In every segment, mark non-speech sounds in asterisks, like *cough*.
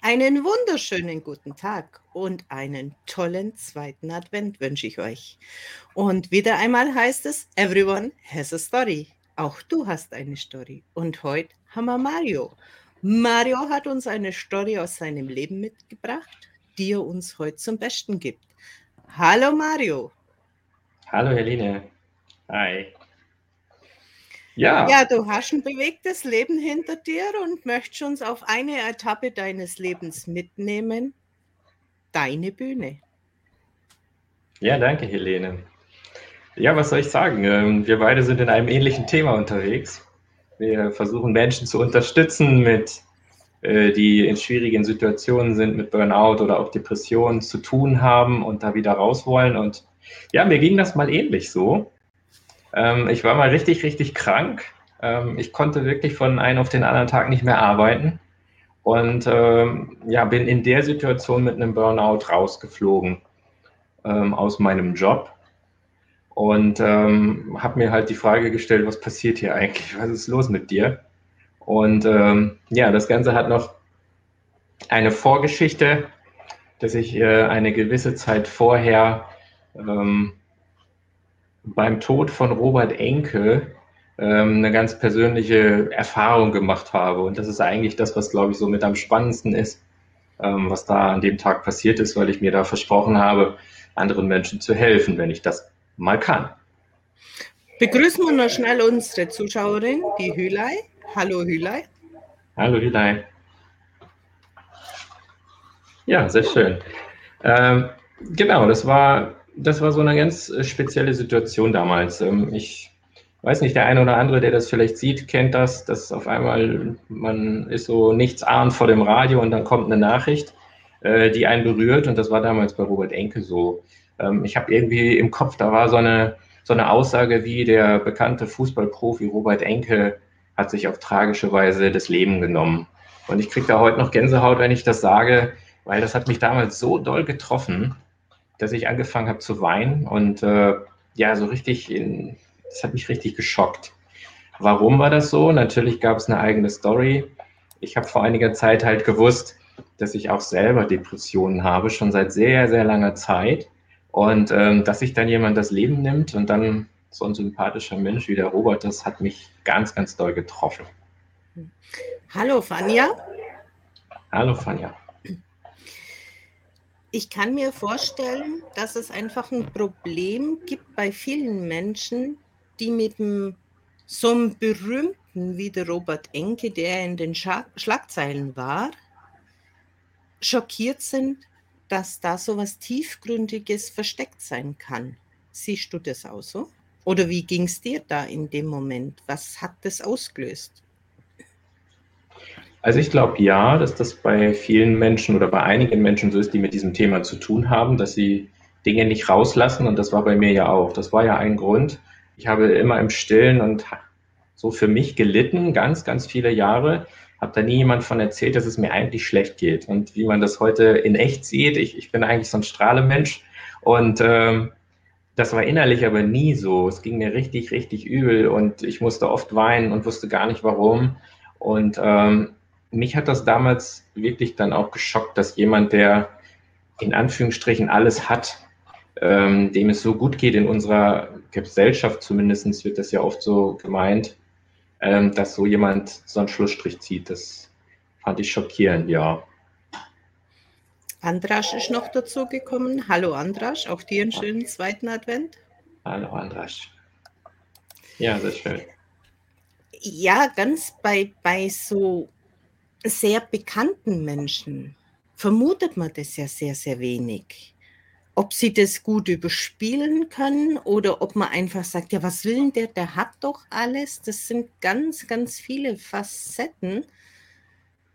Einen wunderschönen guten Tag und einen tollen zweiten Advent wünsche ich euch. Und wieder einmal heißt es, everyone has a story. Auch du hast eine Story. Und heute haben wir Mario. Mario hat uns eine Story aus seinem Leben mitgebracht, die er uns heute zum Besten gibt. Hallo Mario. Hallo Helene. Hi. Ja. Ja, du hast ein bewegtes Leben hinter dir und möchtest uns auf eine Etappe deines Lebens mitnehmen. Deine Bühne. Ja, danke, Helene. Ja, was soll ich sagen? Ähm, wir beide sind in einem ähnlichen Thema unterwegs. Wir versuchen Menschen zu unterstützen, mit, äh, die in schwierigen Situationen sind, mit Burnout oder auch Depressionen zu tun haben und da wieder raus wollen. Und ja, mir ging das mal ähnlich so. Ähm, ich war mal richtig, richtig krank. Ähm, ich konnte wirklich von einem auf den anderen Tag nicht mehr arbeiten und ähm, ja, bin in der Situation mit einem Burnout rausgeflogen ähm, aus meinem Job und ähm, habe mir halt die Frage gestellt, was passiert hier eigentlich? Was ist los mit dir? Und ähm, ja, das Ganze hat noch eine Vorgeschichte, dass ich äh, eine gewisse Zeit vorher ähm, beim Tod von Robert Enke ähm, eine ganz persönliche Erfahrung gemacht habe. Und das ist eigentlich das, was, glaube ich, so mit am spannendsten ist, ähm, was da an dem Tag passiert ist, weil ich mir da versprochen habe, anderen Menschen zu helfen, wenn ich das mal kann. Begrüßen wir noch schnell unsere Zuschauerin, die Hülei. Hallo Hülei. Hallo Hülei. Ja, sehr schön. Ähm, genau, das war das war so eine ganz äh, spezielle Situation damals. Ähm, ich weiß nicht, der eine oder andere, der das vielleicht sieht, kennt das, dass auf einmal man ist so nichts ahnt vor dem Radio und dann kommt eine Nachricht, äh, die einen berührt und das war damals bei Robert Enke so. Ähm, ich habe irgendwie im Kopf, da war so eine, so eine Aussage wie der bekannte Fußballprofi Robert Enke hat sich auf tragische Weise das Leben genommen. Und ich kriege da heute noch Gänsehaut, wenn ich das sage, weil das hat mich damals so doll getroffen dass ich angefangen habe zu weinen und äh, ja, so richtig, in, das hat mich richtig geschockt. Warum war das so? Natürlich gab es eine eigene Story. Ich habe vor einiger Zeit halt gewusst, dass ich auch selber Depressionen habe, schon seit sehr, sehr langer Zeit. Und ähm, dass sich dann jemand das Leben nimmt und dann so ein sympathischer Mensch wie der Robert, das hat mich ganz, ganz doll getroffen. Hallo, Fania. Hallo, Fania ich kann mir vorstellen, dass es einfach ein Problem gibt bei vielen Menschen, die mit einem, so einem berühmten wie der Robert Enke, der in den Scha Schlagzeilen war, schockiert sind, dass da so was Tiefgründiges versteckt sein kann. Siehst du das auch so? Oder wie ging es dir da in dem Moment? Was hat das ausgelöst? Also ich glaube ja, dass das bei vielen Menschen oder bei einigen Menschen so ist, die mit diesem Thema zu tun haben, dass sie Dinge nicht rauslassen und das war bei mir ja auch. Das war ja ein Grund. Ich habe immer im Stillen und so für mich gelitten, ganz, ganz viele Jahre. Habe da nie jemand von erzählt, dass es mir eigentlich schlecht geht. Und wie man das heute in echt sieht, ich, ich bin eigentlich so ein Strahlemensch und ähm, das war innerlich aber nie so. Es ging mir richtig, richtig übel und ich musste oft weinen und wusste gar nicht warum. Und ähm, mich hat das damals wirklich dann auch geschockt, dass jemand, der in Anführungsstrichen alles hat, ähm, dem es so gut geht in unserer Gesellschaft, zumindest wird das ja oft so gemeint, ähm, dass so jemand so einen Schlussstrich zieht. Das fand ich schockierend, ja. Andrasch ist noch dazu gekommen. Hallo Andrasch, auch dir einen schönen zweiten Advent. Hallo Andrasch. Ja, sehr schön. Ja, ganz bei, bei so sehr bekannten Menschen vermutet man das ja sehr, sehr wenig. Ob sie das gut überspielen können oder ob man einfach sagt, ja, was will denn der, der hat doch alles. Das sind ganz, ganz viele Facetten.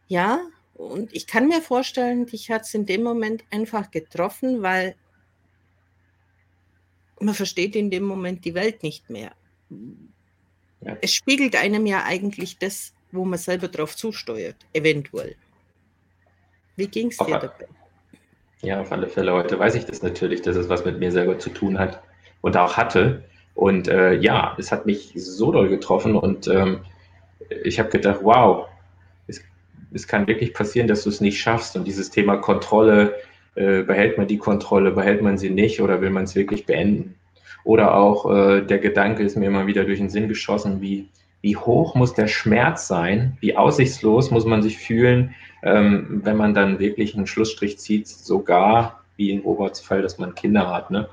Ja, und ich kann mir vorstellen, dich hat es in dem Moment einfach getroffen, weil man versteht in dem Moment die Welt nicht mehr. Ja. Es spiegelt einem ja eigentlich das wo man selber drauf zusteuert, eventuell. Wie ging es dir dabei? Ja, auf alle Fälle. Heute weiß ich das natürlich, dass es was mit mir selber zu tun hat und auch hatte. Und äh, ja, es hat mich so doll getroffen und ähm, ich habe gedacht, wow, es, es kann wirklich passieren, dass du es nicht schaffst. Und dieses Thema Kontrolle, äh, behält man die Kontrolle, behält man sie nicht oder will man es wirklich beenden? Oder auch äh, der Gedanke ist mir immer wieder durch den Sinn geschossen, wie, wie hoch muss der Schmerz sein, wie aussichtslos muss man sich fühlen, ähm, wenn man dann wirklich einen Schlussstrich zieht, sogar wie in Roberts Fall, dass man Kinder hat. Ne?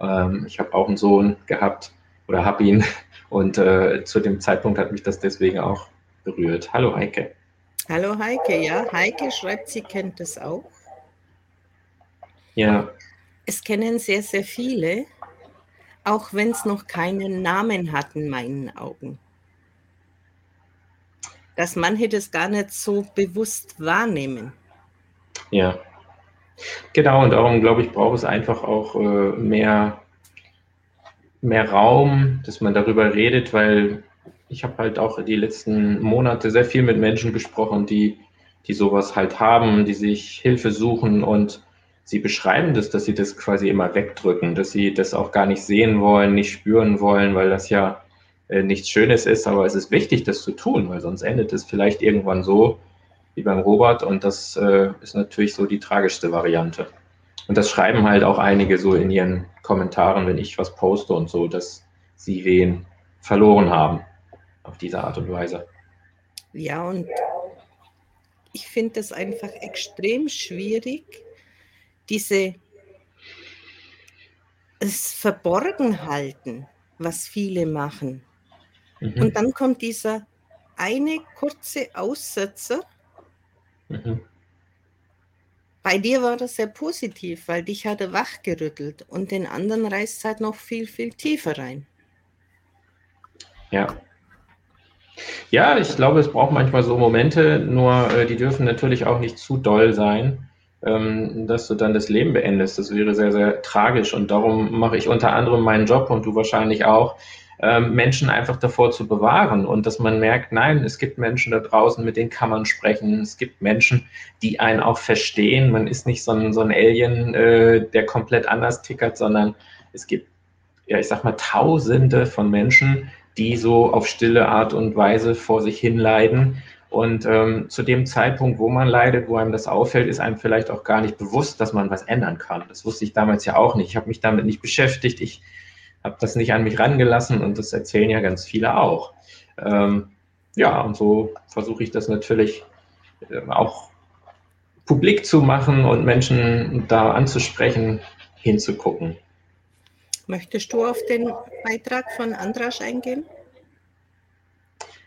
Ähm, ich habe auch einen Sohn gehabt oder habe ihn *laughs* und äh, zu dem Zeitpunkt hat mich das deswegen auch berührt. Hallo Heike. Hallo Heike, ja, Heike schreibt, sie kennt das auch. Ja. Es kennen sehr, sehr viele, auch wenn es noch keinen Namen hat in meinen Augen. Dass manche das gar nicht so bewusst wahrnehmen. Ja. Genau, und darum glaube ich, braucht es einfach auch äh, mehr, mehr Raum, dass man darüber redet, weil ich habe halt auch die letzten Monate sehr viel mit Menschen gesprochen, die, die sowas halt haben, die sich Hilfe suchen und sie beschreiben das, dass sie das quasi immer wegdrücken, dass sie das auch gar nicht sehen wollen, nicht spüren wollen, weil das ja äh, nichts Schönes ist, aber es ist wichtig, das zu tun, weil sonst endet es vielleicht irgendwann so wie beim Robert und das äh, ist natürlich so die tragischste Variante. Und das schreiben halt auch einige so in ihren Kommentaren, wenn ich was poste und so, dass sie wen verloren haben auf diese Art und Weise. Ja, und ich finde es einfach extrem schwierig, diese es verborgen halten, was viele machen. Mhm. Und dann kommt dieser eine kurze Aussetzer. Mhm. Bei dir war das sehr positiv, weil dich hat er wachgerüttelt und den anderen reißt es halt noch viel, viel tiefer rein. Ja, ja, ich glaube, es braucht manchmal so Momente, nur äh, die dürfen natürlich auch nicht zu doll sein, ähm, dass du dann das Leben beendest. Das wäre sehr, sehr tragisch und darum mache ich unter anderem meinen Job und du wahrscheinlich auch, Menschen einfach davor zu bewahren und dass man merkt, nein, es gibt Menschen da draußen, mit denen kann man sprechen. Es gibt Menschen, die einen auch verstehen. Man ist nicht so ein, so ein Alien, äh, der komplett anders tickert, sondern es gibt, ja, ich sag mal, Tausende von Menschen, die so auf stille Art und Weise vor sich hin leiden. Und ähm, zu dem Zeitpunkt, wo man leidet, wo einem das auffällt, ist einem vielleicht auch gar nicht bewusst, dass man was ändern kann. Das wusste ich damals ja auch nicht. Ich habe mich damit nicht beschäftigt. Ich habe das nicht an mich rangelassen und das erzählen ja ganz viele auch. Ähm, ja, und so versuche ich das natürlich äh, auch publik zu machen und Menschen da anzusprechen, hinzugucken. Möchtest du auf den Beitrag von Andras eingehen?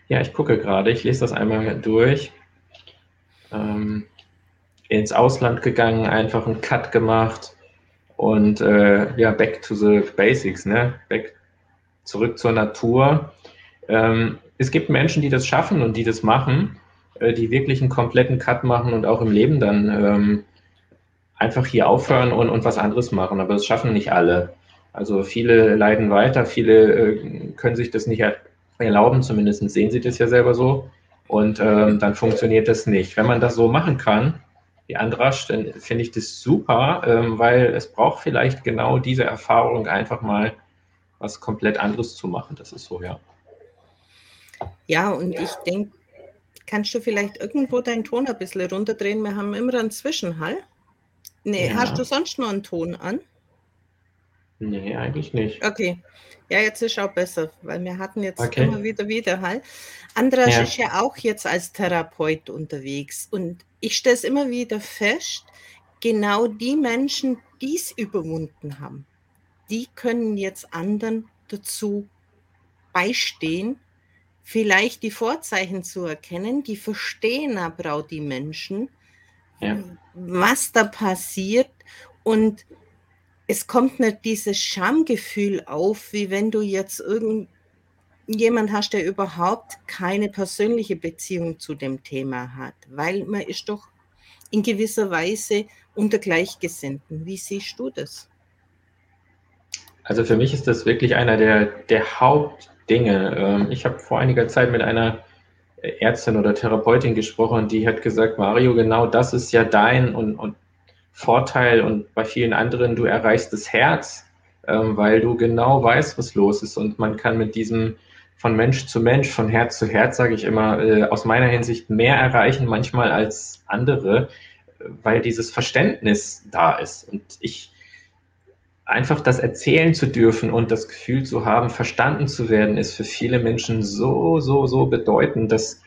Ja, ich gucke gerade, ich lese das einmal durch. Ähm, ins Ausland gegangen, einfach einen Cut gemacht und äh, ja, back to the basics, ne? Back zurück zur Natur. Ähm, es gibt Menschen, die das schaffen und die das machen, äh, die wirklich einen kompletten Cut machen und auch im Leben dann ähm, einfach hier aufhören und, und was anderes machen. Aber das schaffen nicht alle. Also viele leiden weiter, viele äh, können sich das nicht erlauben, zumindest sehen sie das ja selber so. Und ähm, dann funktioniert das nicht. Wenn man das so machen kann, wie Andrasch, dann finde ich das super, ähm, weil es braucht vielleicht genau diese Erfahrung, einfach mal was komplett anderes zu machen. Das ist so, ja. Ja, und ich denke, kannst du vielleicht irgendwo deinen Ton ein bisschen runterdrehen? Wir haben immer einen Zwischenhall. Nee, ja. hast du sonst noch einen Ton an? Nee, eigentlich nicht. Okay. Ja, jetzt ist auch besser, weil wir hatten jetzt okay. immer wieder Widerhall. Andras ja. ist ja auch jetzt als Therapeut unterwegs und ich stelle es immer wieder fest, genau die Menschen, die es überwunden haben, die können jetzt anderen dazu beistehen, vielleicht die Vorzeichen zu erkennen, die verstehen aber auch die Menschen, ja. was da passiert und es kommt nicht dieses Schamgefühl auf, wie wenn du jetzt irgendjemand hast, der überhaupt keine persönliche Beziehung zu dem Thema hat, weil man ist doch in gewisser Weise unter Gleichgesinnten. Wie siehst du das? Also für mich ist das wirklich einer der, der Hauptdinge. Ähm, ich habe vor einiger Zeit mit einer Ärztin oder Therapeutin gesprochen, die hat gesagt, Mario, genau das ist ja dein und, und Vorteil und bei vielen anderen, du erreichst das Herz, ähm, weil du genau weißt, was los ist und man kann mit diesem von Mensch zu Mensch, von Herz zu Herz, sage ich immer, äh, aus meiner Hinsicht mehr erreichen manchmal als andere, weil dieses Verständnis da ist. Und ich einfach das erzählen zu dürfen und das Gefühl zu haben, verstanden zu werden, ist für viele Menschen so, so, so bedeutend, dass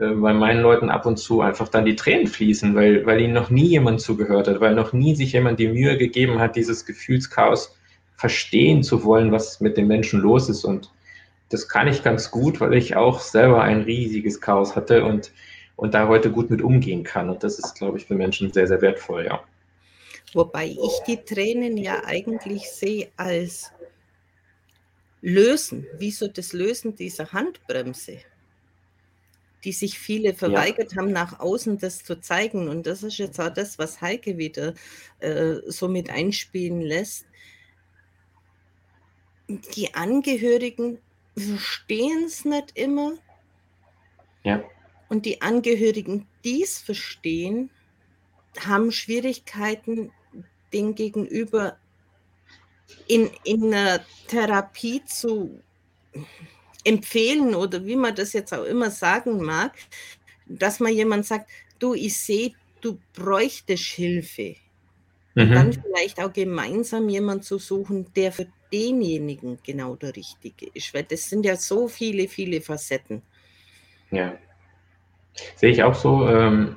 äh, bei meinen Leuten ab und zu einfach dann die Tränen fließen, weil, weil ihnen noch nie jemand zugehört hat, weil noch nie sich jemand die Mühe gegeben hat, dieses Gefühlschaos verstehen zu wollen, was mit den Menschen los ist. Und das kann ich ganz gut, weil ich auch selber ein riesiges Chaos hatte und, und da heute gut mit umgehen kann. Und das ist, glaube ich, für Menschen sehr, sehr wertvoll, ja. Wobei ich die Tränen ja eigentlich sehe als Lösen, wie so das Lösen dieser Handbremse, die sich viele verweigert ja. haben, nach außen das zu zeigen. Und das ist jetzt auch das, was Heike wieder äh, so mit einspielen lässt. Die Angehörigen verstehen es nicht immer. Ja. Und die Angehörigen, die es verstehen, haben Schwierigkeiten, den Gegenüber in, in einer Therapie zu empfehlen oder wie man das jetzt auch immer sagen mag, dass man jemand sagt, du, ich sehe, du bräuchtest Hilfe. Mhm. Und dann vielleicht auch gemeinsam jemand zu suchen, der für denjenigen genau der Richtige ist, weil das sind ja so viele, viele Facetten. Ja, sehe ich auch so. Ähm,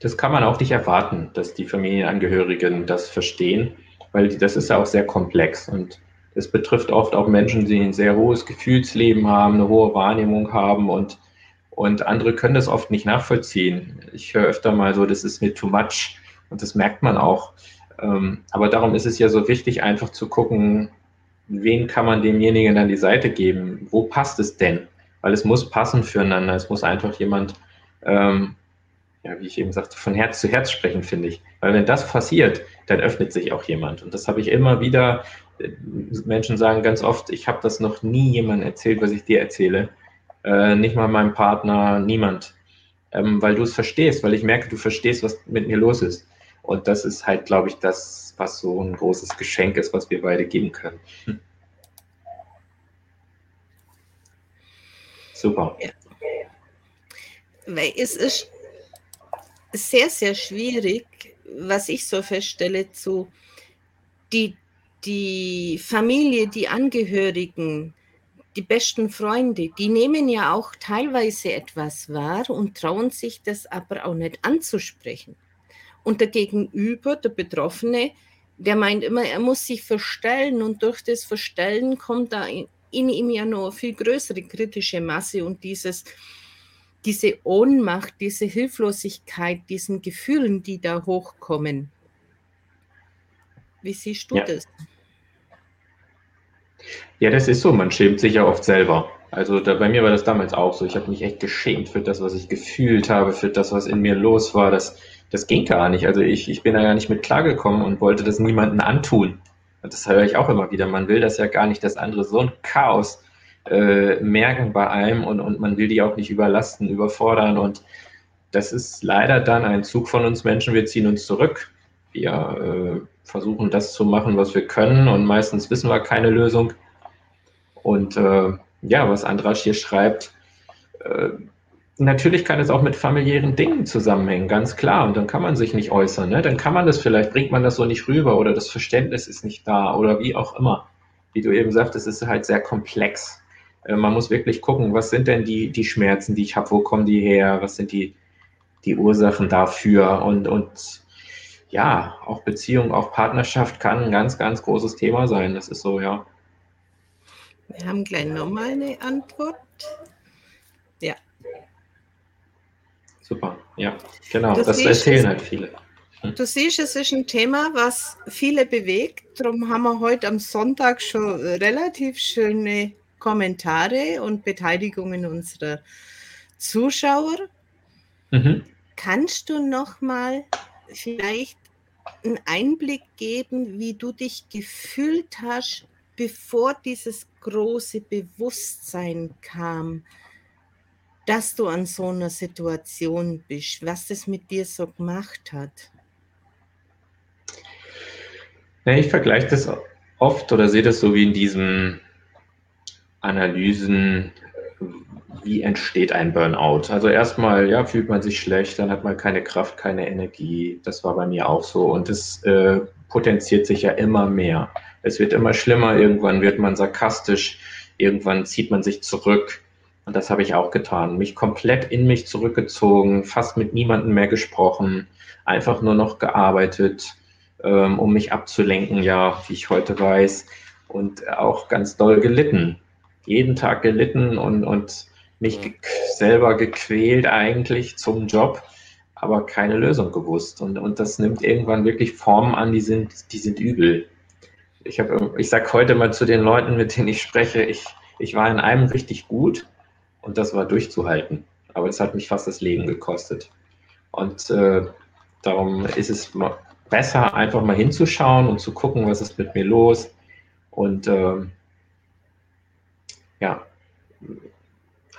das kann man auch nicht erwarten, dass die Familienangehörigen das verstehen, weil das ist ja auch sehr komplex und es betrifft oft auch Menschen, die ein sehr hohes Gefühlsleben haben, eine hohe Wahrnehmung haben und, und andere können das oft nicht nachvollziehen. Ich höre öfter mal so, das ist mir too much und das merkt man auch. Ähm, aber darum ist es ja so wichtig, einfach zu gucken, wen kann man demjenigen an die Seite geben? Wo passt es denn? Weil es muss passen füreinander. Es muss einfach jemand ähm, ja, wie ich eben sagte, von Herz zu Herz sprechen, finde ich. Weil wenn das passiert, dann öffnet sich auch jemand. Und das habe ich immer wieder. Menschen sagen ganz oft, ich habe das noch nie jemandem erzählt, was ich dir erzähle. Äh, nicht mal meinem Partner, niemand. Ähm, weil du es verstehst, weil ich merke, du verstehst, was mit mir los ist. Und das ist halt, glaube ich, das, was so ein großes Geschenk ist, was wir beide geben können. Hm. Super. Ja. Weil es ist sehr, sehr schwierig, was ich so feststelle, zu die, die Familie, die Angehörigen, die besten Freunde, die nehmen ja auch teilweise etwas wahr und trauen sich das aber auch nicht anzusprechen. Und der Gegenüber, der Betroffene, der meint immer, er muss sich verstellen und durch das Verstellen kommt da in, ihm ja noch viel größere kritische Masse und dieses, diese Ohnmacht, diese Hilflosigkeit, diesen Gefühlen, die da hochkommen. Wie siehst du ja. das? Ja, das ist so. Man schämt sich ja oft selber. Also da, bei mir war das damals auch so. Ich habe mich echt geschämt für das, was ich gefühlt habe, für das, was in mir los war. Das, das ging gar nicht. Also ich, ich bin da ja nicht mit klargekommen und wollte das niemandem antun. Und das höre ich auch immer wieder. Man will das ja gar nicht, dass andere so ein Chaos äh, merken bei einem und, und man will die auch nicht überlasten, überfordern. Und das ist leider dann ein Zug von uns Menschen. Wir ziehen uns zurück. Wir äh, versuchen das zu machen, was wir können und meistens wissen wir keine Lösung. Und äh, ja, was Andras hier schreibt, äh, natürlich kann es auch mit familiären Dingen zusammenhängen, ganz klar. Und dann kann man sich nicht äußern. Ne? Dann kann man das vielleicht, bringt man das so nicht rüber oder das Verständnis ist nicht da oder wie auch immer. Wie du eben sagtest, es ist halt sehr komplex. Äh, man muss wirklich gucken, was sind denn die, die Schmerzen, die ich habe, wo kommen die her, was sind die, die Ursachen dafür und, und ja, auch Beziehung, auch Partnerschaft kann ein ganz, ganz großes Thema sein. Das ist so, ja. Wir haben gleich nochmal eine Antwort. Ja. Super, ja, genau. Du das erzählen halt viele. Hm. Du siehst, es ist ein Thema, was viele bewegt. Darum haben wir heute am Sonntag schon relativ schöne Kommentare und Beteiligungen unserer Zuschauer. Mhm. Kannst du noch mal vielleicht einen Einblick geben, wie du dich gefühlt hast, bevor dieses große Bewusstsein kam, dass du an so einer Situation bist, was das mit dir so gemacht hat? Ich vergleiche das oft oder sehe das so wie in diesem Analysen, wie entsteht ein Burnout. Also erstmal ja, fühlt man sich schlecht, dann hat man keine Kraft, keine Energie. Das war bei mir auch so und es äh, potenziert sich ja immer mehr. Es wird immer schlimmer, irgendwann wird man sarkastisch, irgendwann zieht man sich zurück. Und das habe ich auch getan. Mich komplett in mich zurückgezogen, fast mit niemandem mehr gesprochen, einfach nur noch gearbeitet, ähm, um mich abzulenken, ja, wie ich heute weiß. Und auch ganz doll gelitten. Jeden Tag gelitten und, und mich ge selber gequält eigentlich zum Job, aber keine Lösung gewusst. Und, und das nimmt irgendwann wirklich Formen an, die sind, die sind übel. Ich, hab, ich sage heute mal zu den Leuten, mit denen ich spreche, ich, ich war in einem richtig gut und das war durchzuhalten. Aber es hat mich fast das Leben gekostet. Und äh, darum ist es besser, einfach mal hinzuschauen und zu gucken, was ist mit mir los. Und äh, ja,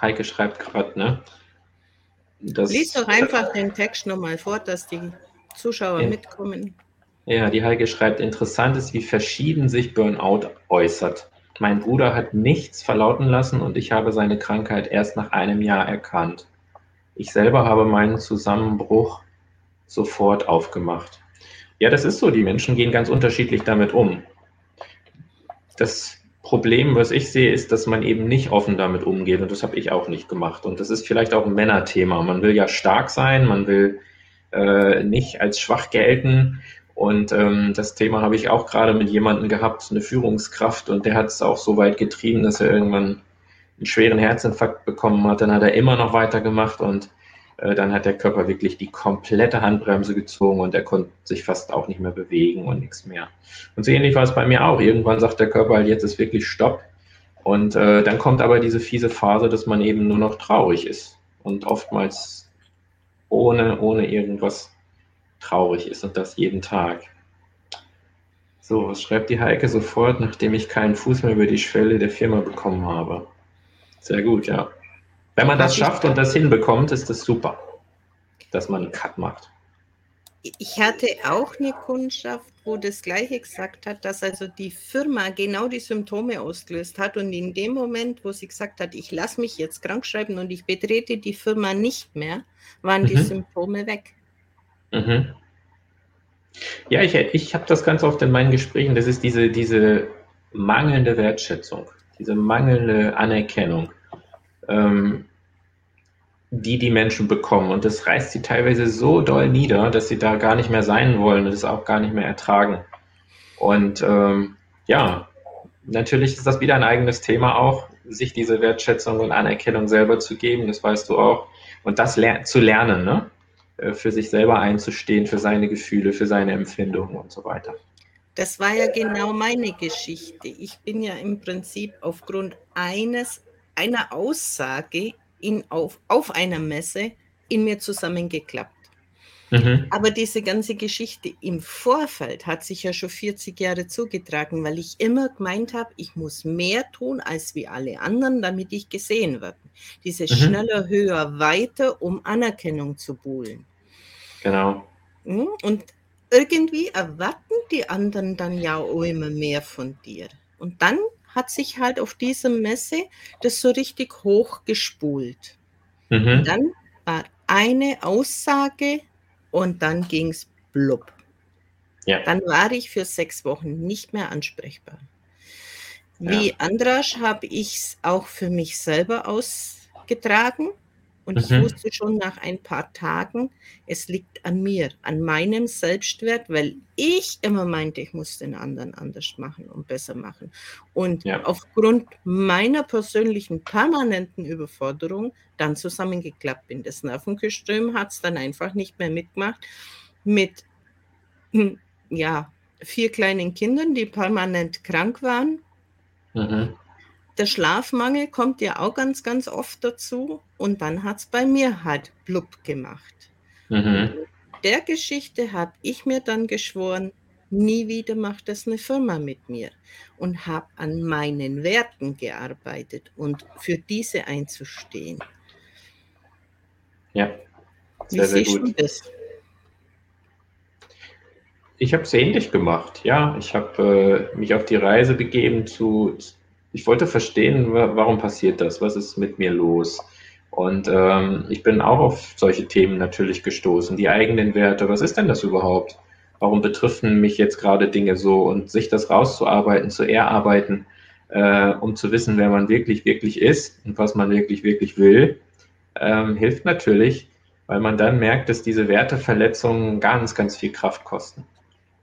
Heike schreibt gerade, ne? Das, Lies doch einfach den Text nochmal vor, dass die Zuschauer ja. mitkommen. Ja, die Heike schreibt, interessant ist, wie verschieden sich Burnout äußert. Mein Bruder hat nichts verlauten lassen und ich habe seine Krankheit erst nach einem Jahr erkannt. Ich selber habe meinen Zusammenbruch sofort aufgemacht. Ja, das ist so. Die Menschen gehen ganz unterschiedlich damit um. Das Problem, was ich sehe, ist, dass man eben nicht offen damit umgeht und das habe ich auch nicht gemacht. Und das ist vielleicht auch ein Männerthema. Man will ja stark sein, man will äh, nicht als schwach gelten und ähm, das Thema habe ich auch gerade mit jemandem gehabt, eine Führungskraft, und der hat es auch so weit getrieben, dass er irgendwann einen schweren Herzinfarkt bekommen hat. Dann hat er immer noch weitergemacht und dann hat der Körper wirklich die komplette Handbremse gezogen und er konnte sich fast auch nicht mehr bewegen und nichts mehr. Und so ähnlich war es bei mir auch. Irgendwann sagt der Körper halt, jetzt ist wirklich Stopp. Und äh, dann kommt aber diese fiese Phase, dass man eben nur noch traurig ist und oftmals ohne, ohne irgendwas traurig ist und das jeden Tag. So, was schreibt die Heike sofort, nachdem ich keinen Fuß mehr über die Schwelle der Firma bekommen habe? Sehr gut, ja. Wenn man das schafft und das hinbekommt, ist das super, dass man einen Cut macht. Ich hatte auch eine Kundschaft, wo das Gleiche gesagt hat, dass also die Firma genau die Symptome ausgelöst hat und in dem Moment, wo sie gesagt hat, ich lasse mich jetzt krank schreiben und ich betrete die Firma nicht mehr, waren mhm. die Symptome weg. Mhm. Ja, ich, ich habe das ganz oft in meinen Gesprächen, das ist diese, diese mangelnde Wertschätzung, diese mangelnde Anerkennung, ähm, die die Menschen bekommen. Und das reißt sie teilweise so doll nieder, dass sie da gar nicht mehr sein wollen und es auch gar nicht mehr ertragen. Und ähm, ja, natürlich ist das wieder ein eigenes Thema auch, sich diese Wertschätzung und Anerkennung selber zu geben, das weißt du auch. Und das ler zu lernen, ne? Äh, für sich selber einzustehen, für seine Gefühle, für seine Empfindungen und so weiter. Das war ja genau meine Geschichte. Ich bin ja im Prinzip aufgrund eines, einer Aussage in, auf, auf einer Messe in mir zusammengeklappt. Mhm. Aber diese ganze Geschichte im Vorfeld hat sich ja schon 40 Jahre zugetragen, weil ich immer gemeint habe, ich muss mehr tun als wie alle anderen, damit ich gesehen werde. Diese mhm. schneller, höher, weiter, um Anerkennung zu buhlen. Genau. Hm? Und irgendwie erwarten die anderen dann ja auch immer mehr von dir. Und dann hat sich halt auf dieser Messe das so richtig hochgespult. Mhm. Dann war eine Aussage und dann ging es blub. Ja. Dann war ich für sechs Wochen nicht mehr ansprechbar. Wie ja. Andrasch habe ich es auch für mich selber ausgetragen. Und mhm. ich wusste schon nach ein paar Tagen, es liegt an mir, an meinem Selbstwert, weil ich immer meinte, ich muss den anderen anders machen und besser machen. Und ja. aufgrund meiner persönlichen permanenten Überforderung dann zusammengeklappt bin. Das Nervenkostüm hat es dann einfach nicht mehr mitgemacht mit hm, ja, vier kleinen Kindern, die permanent krank waren. Mhm der Schlafmangel kommt ja auch ganz, ganz oft dazu. Und dann hat es bei mir halt blub gemacht. Mhm. Der Geschichte habe ich mir dann geschworen, nie wieder macht das eine Firma mit mir. Und habe an meinen Werten gearbeitet und für diese einzustehen. Ja, sehr, Wie sehr gut. Das? Ich habe es ähnlich gemacht, ja. Ich habe äh, mich auf die Reise begeben zu ich wollte verstehen, warum passiert das? Was ist mit mir los? Und ähm, ich bin auch auf solche Themen natürlich gestoßen. Die eigenen Werte, was ist denn das überhaupt? Warum betreffen mich jetzt gerade Dinge so? Und sich das rauszuarbeiten, zu erarbeiten, äh, um zu wissen, wer man wirklich, wirklich ist und was man wirklich, wirklich will, ähm, hilft natürlich, weil man dann merkt, dass diese Werteverletzungen ganz, ganz viel Kraft kosten.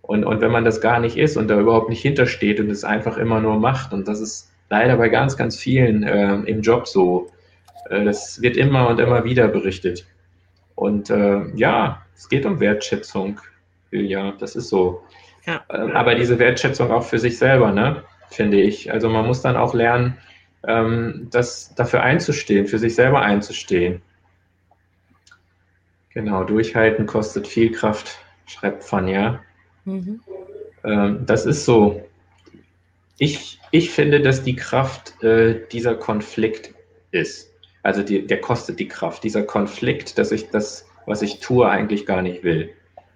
Und, und wenn man das gar nicht ist und da überhaupt nicht hintersteht und es einfach immer nur macht, und das ist leider bei ganz, ganz vielen äh, im Job so, äh, das wird immer und immer wieder berichtet. Und äh, ja, es geht um Wertschätzung. Ja, das ist so. Ja. Ähm, aber diese Wertschätzung auch für sich selber, ne, finde ich. Also man muss dann auch lernen, ähm, das dafür einzustehen, für sich selber einzustehen. Genau, durchhalten kostet viel Kraft, schreibt Fania. Mhm. Ähm, das ist so. Ich, ich finde, dass die Kraft äh, dieser Konflikt ist. Also die, der kostet die Kraft. Dieser Konflikt, dass ich das, was ich tue, eigentlich gar nicht will.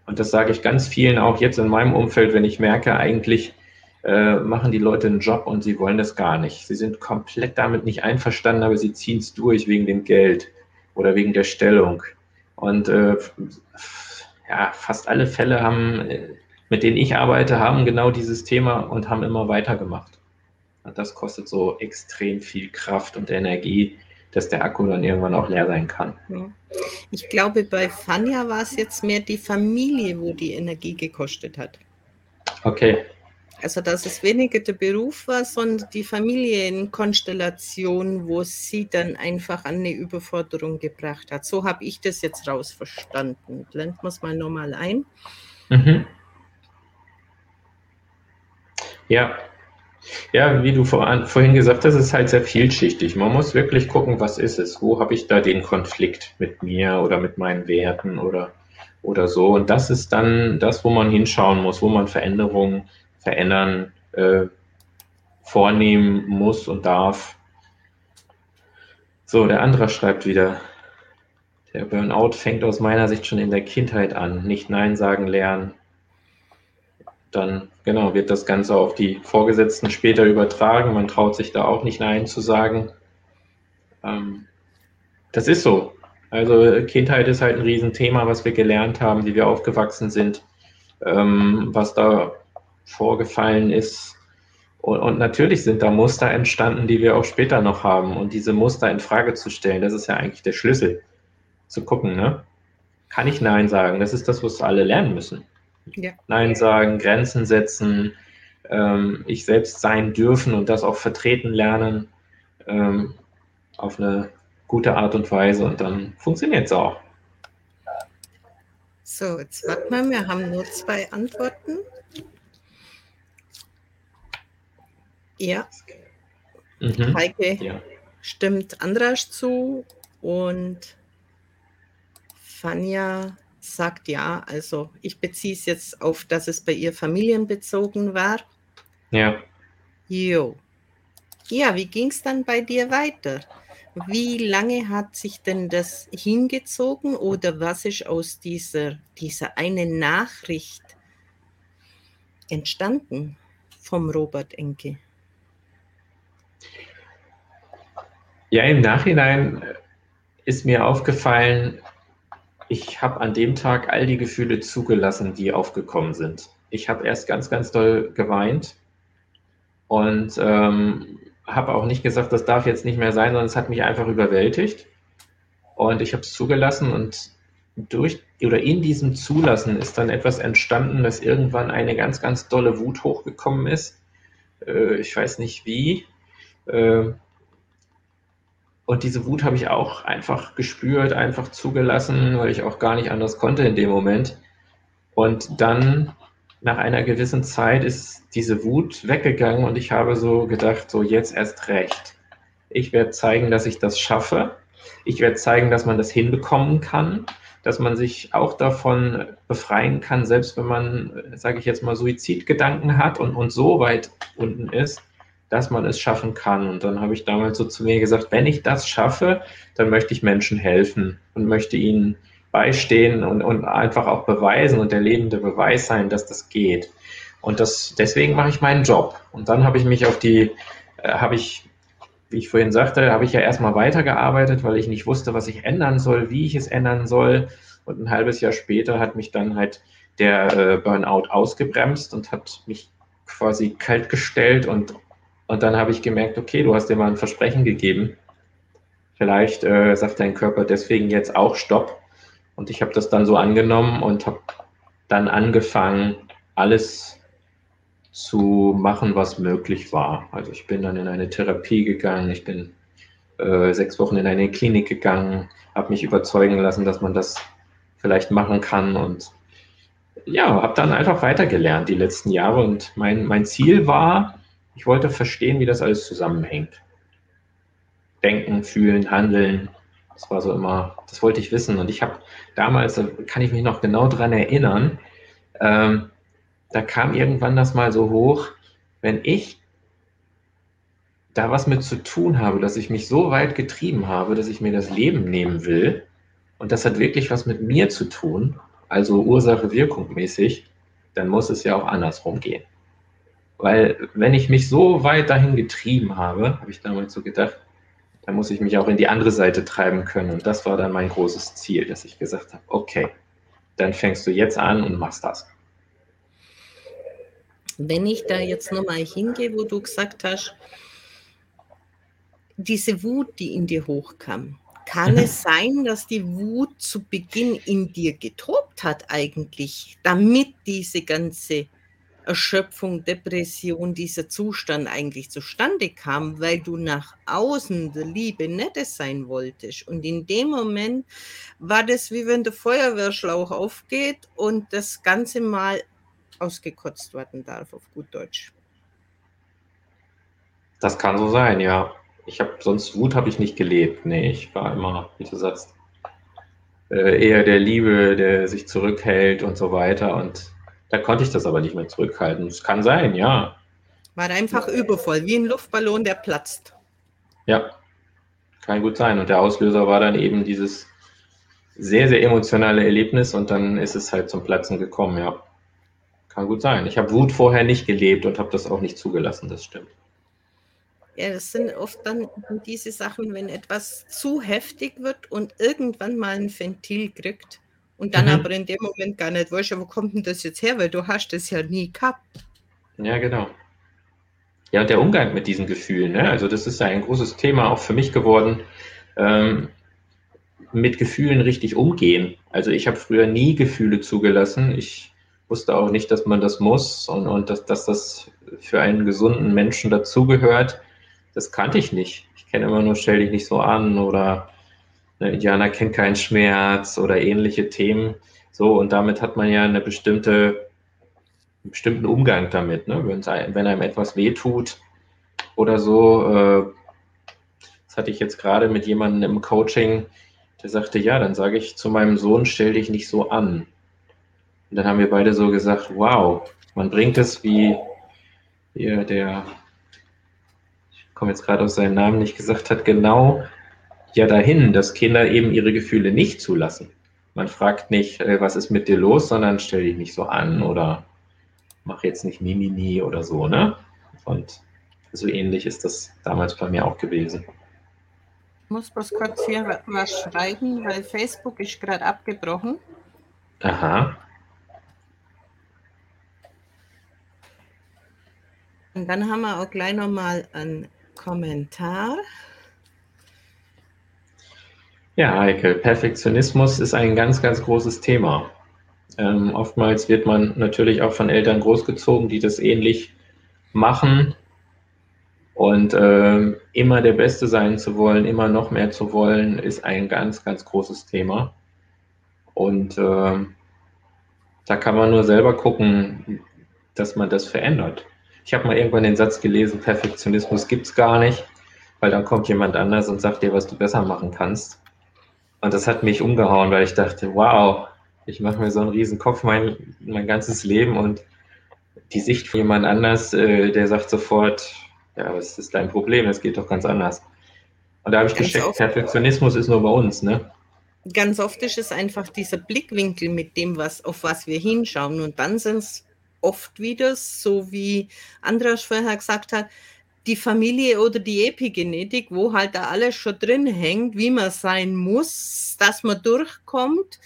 Und das sage ich ganz vielen auch jetzt in meinem Umfeld, wenn ich merke, eigentlich äh, machen die Leute einen Job und sie wollen das gar nicht. Sie sind komplett damit nicht einverstanden, aber sie ziehen es durch wegen dem Geld oder wegen der Stellung. Und äh, ja, fast alle Fälle haben, äh, mit denen ich arbeite, haben genau dieses Thema und haben immer weitergemacht. Und das kostet so extrem viel Kraft und Energie, dass der Akku dann irgendwann auch leer sein kann. Ich glaube, bei Fania war es jetzt mehr die Familie, wo die Energie gekostet hat. Okay. Also, dass es weniger der Beruf war, sondern die Familienkonstellation, wo sie dann einfach an eine Überforderung gebracht hat. So habe ich das jetzt raus verstanden. Blenden wir es mal nochmal ein. Mhm. Ja, ja, wie du vor, vorhin gesagt hast, ist halt sehr vielschichtig. Man muss wirklich gucken, was ist es? Wo habe ich da den Konflikt mit mir oder mit meinen Werten oder, oder so? Und das ist dann das, wo man hinschauen muss, wo man Veränderungen verändern, äh, vornehmen muss und darf. So, der andere schreibt wieder, der Burnout fängt aus meiner Sicht schon in der Kindheit an. Nicht Nein sagen lernen, dann genau wird das Ganze auf die Vorgesetzten später übertragen. Man traut sich da auch nicht Nein zu sagen. Ähm, das ist so. Also Kindheit ist halt ein Riesenthema, was wir gelernt haben, wie wir aufgewachsen sind, ähm, was da vorgefallen ist. Und, und, natürlich sind da Muster entstanden, die wir auch später noch haben. Und diese Muster in Frage zu stellen, das ist ja eigentlich der Schlüssel. Zu gucken, ne? Kann ich Nein sagen? Das ist das, was alle lernen müssen. Ja. Nein sagen, Grenzen setzen, ähm, ich selbst sein dürfen und das auch vertreten lernen ähm, auf eine gute Art und Weise und dann funktioniert es auch. So, jetzt warten wir, wir haben nur zwei Antworten. Ja. Mhm. Heike ja. stimmt Andras zu und Fania sagt ja, also ich beziehe es jetzt auf, dass es bei ihr familienbezogen war. Ja. Jo. Ja, wie ging es dann bei dir weiter? Wie lange hat sich denn das hingezogen oder was ist aus dieser, dieser einen Nachricht entstanden vom Robert Enke? Ja, im Nachhinein ist mir aufgefallen, ich habe an dem Tag all die Gefühle zugelassen, die aufgekommen sind. Ich habe erst ganz, ganz doll geweint und ähm, habe auch nicht gesagt, das darf jetzt nicht mehr sein, sondern es hat mich einfach überwältigt. Und ich habe es zugelassen und durch oder in diesem Zulassen ist dann etwas entstanden, dass irgendwann eine ganz, ganz dolle Wut hochgekommen ist. Äh, ich weiß nicht wie. Äh, und diese Wut habe ich auch einfach gespürt, einfach zugelassen, weil ich auch gar nicht anders konnte in dem Moment. Und dann nach einer gewissen Zeit ist diese Wut weggegangen und ich habe so gedacht, so jetzt erst recht. Ich werde zeigen, dass ich das schaffe. Ich werde zeigen, dass man das hinbekommen kann, dass man sich auch davon befreien kann, selbst wenn man, sage ich jetzt mal, Suizidgedanken hat und, und so weit unten ist, dass man es schaffen kann. Und dann habe ich damals so zu mir gesagt, wenn ich das schaffe, dann möchte ich Menschen helfen und möchte ihnen beistehen und, und einfach auch beweisen und der lebende Beweis sein, dass das geht. Und das, deswegen mache ich meinen Job. Und dann habe ich mich auf die äh, habe ich, wie ich vorhin sagte, habe ich ja erstmal weitergearbeitet, weil ich nicht wusste, was ich ändern soll, wie ich es ändern soll. Und ein halbes Jahr später hat mich dann halt der äh, Burnout ausgebremst und hat mich quasi kalt gestellt und, und dann habe ich gemerkt, okay, du hast dir mal ein Versprechen gegeben. Vielleicht äh, sagt dein Körper deswegen jetzt auch Stopp. Und ich habe das dann so angenommen und habe dann angefangen, alles zu machen, was möglich war. Also ich bin dann in eine Therapie gegangen, ich bin äh, sechs Wochen in eine Klinik gegangen, habe mich überzeugen lassen, dass man das vielleicht machen kann und ja, habe dann einfach weitergelernt die letzten Jahre und mein, mein Ziel war, ich wollte verstehen, wie das alles zusammenhängt. Denken, fühlen, handeln, das war so immer, das wollte ich wissen und ich habe damals, da kann ich mich noch genau dran erinnern, ähm, da kam irgendwann das mal so hoch, wenn ich da was mit zu tun habe, dass ich mich so weit getrieben habe, dass ich mir das Leben nehmen will, und das hat wirklich was mit mir zu tun, also Ursache-Wirkung mäßig, dann muss es ja auch andersrum gehen. Weil wenn ich mich so weit dahin getrieben habe, habe ich damals so gedacht, dann muss ich mich auch in die andere Seite treiben können. Und das war dann mein großes Ziel, dass ich gesagt habe, okay, dann fängst du jetzt an und machst das. Wenn ich da jetzt nochmal hingehe, wo du gesagt hast, diese Wut, die in dir hochkam, kann mhm. es sein, dass die Wut zu Beginn in dir getobt hat eigentlich, damit diese ganze Erschöpfung, Depression, dieser Zustand eigentlich zustande kam, weil du nach außen der Liebe Nettes sein wolltest. Und in dem Moment war das wie wenn der Feuerwehrschlauch aufgeht und das Ganze mal ausgekotzt werden darf, auf gut Deutsch. Das kann so sein, ja. Ich habe sonst Wut habe ich nicht gelebt. Nee, ich war immer, wie du sagst, äh, eher der Liebe, der sich zurückhält und so weiter. Und da konnte ich das aber nicht mehr zurückhalten. Es kann sein, ja. War einfach übervoll, wie ein Luftballon, der platzt. Ja, kann gut sein. Und der Auslöser war dann eben dieses sehr, sehr emotionale Erlebnis und dann ist es halt zum Platzen gekommen, ja. Kann gut sein. Ich habe Wut vorher nicht gelebt und habe das auch nicht zugelassen, das stimmt. Ja, das sind oft dann diese Sachen, wenn etwas zu heftig wird und irgendwann mal ein Ventil kriegt und dann mhm. aber in dem Moment gar nicht weißt, wo kommt denn das jetzt her, weil du hast das ja nie gehabt. Ja, genau. Ja, und der Umgang mit diesen Gefühlen, ne? also das ist ja ein großes Thema auch für mich geworden, ähm, mit Gefühlen richtig umgehen. Also ich habe früher nie Gefühle zugelassen. Ich wusste auch nicht, dass man das muss und, und dass, dass das für einen gesunden Menschen dazugehört. Das kannte ich nicht. Ich kenne immer nur, stell dich nicht so an oder ne, Indianer kennt keinen Schmerz oder ähnliche Themen. So, und damit hat man ja eine bestimmte, einen bestimmten Umgang damit. Ne? Wenn, wenn einem etwas wehtut oder so, äh, das hatte ich jetzt gerade mit jemandem im Coaching, der sagte, ja, dann sage ich zu meinem Sohn, stell dich nicht so an. Und dann haben wir beide so gesagt, wow, man bringt es wie der, ich komme jetzt gerade auf seinen Namen nicht gesagt hat, genau ja dahin, dass Kinder eben ihre Gefühle nicht zulassen. Man fragt nicht, äh, was ist mit dir los, sondern stell dich nicht so an oder mach jetzt nicht Mimimi oder so, ne? Und so ähnlich ist das damals bei mir auch gewesen. Ich muss bloß kurz hier was schreiben, weil Facebook ist gerade abgebrochen. Aha. Und dann haben wir auch gleich nochmal einen Kommentar. Ja, Heike, Perfektionismus ist ein ganz, ganz großes Thema. Ähm, oftmals wird man natürlich auch von Eltern großgezogen, die das ähnlich machen. Und äh, immer der Beste sein zu wollen, immer noch mehr zu wollen, ist ein ganz, ganz großes Thema. Und äh, da kann man nur selber gucken, dass man das verändert. Ich habe mal irgendwann den Satz gelesen, Perfektionismus gibt es gar nicht, weil dann kommt jemand anders und sagt dir, was du besser machen kannst. Und das hat mich umgehauen, weil ich dachte, wow, ich mache mir so einen riesen Kopf mein, mein ganzes Leben und die Sicht von jemand anders, äh, der sagt sofort, ja, was ist dein Problem? Es geht doch ganz anders. Und da habe ich ganz gecheckt, Perfektionismus ist nur bei uns, ne? Ganz oft ist es einfach dieser Blickwinkel mit dem, was, auf was wir hinschauen. Und dann sind es oft wieder, so wie Andras vorher gesagt hat, die Familie oder die Epigenetik, wo halt da alles schon drin hängt, wie man sein muss, dass man durchkommt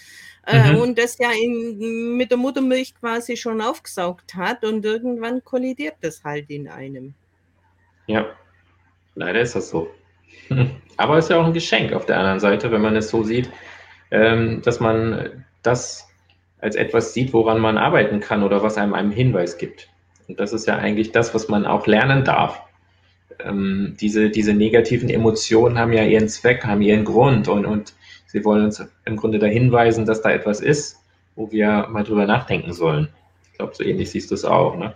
äh, mhm. und das ja in, mit der Muttermilch quasi schon aufgesaugt hat und irgendwann kollidiert das halt in einem. Ja, leider ist das so. *laughs* Aber es ist ja auch ein Geschenk auf der anderen Seite, wenn man es so sieht, ähm, dass man das als etwas sieht, woran man arbeiten kann oder was einem einen Hinweis gibt. Und das ist ja eigentlich das, was man auch lernen darf. Ähm, diese, diese negativen Emotionen haben ja ihren Zweck, haben ihren Grund und, und sie wollen uns im Grunde da hinweisen, dass da etwas ist, wo wir mal drüber nachdenken sollen. Ich glaube, so ähnlich siehst du es auch. Ne?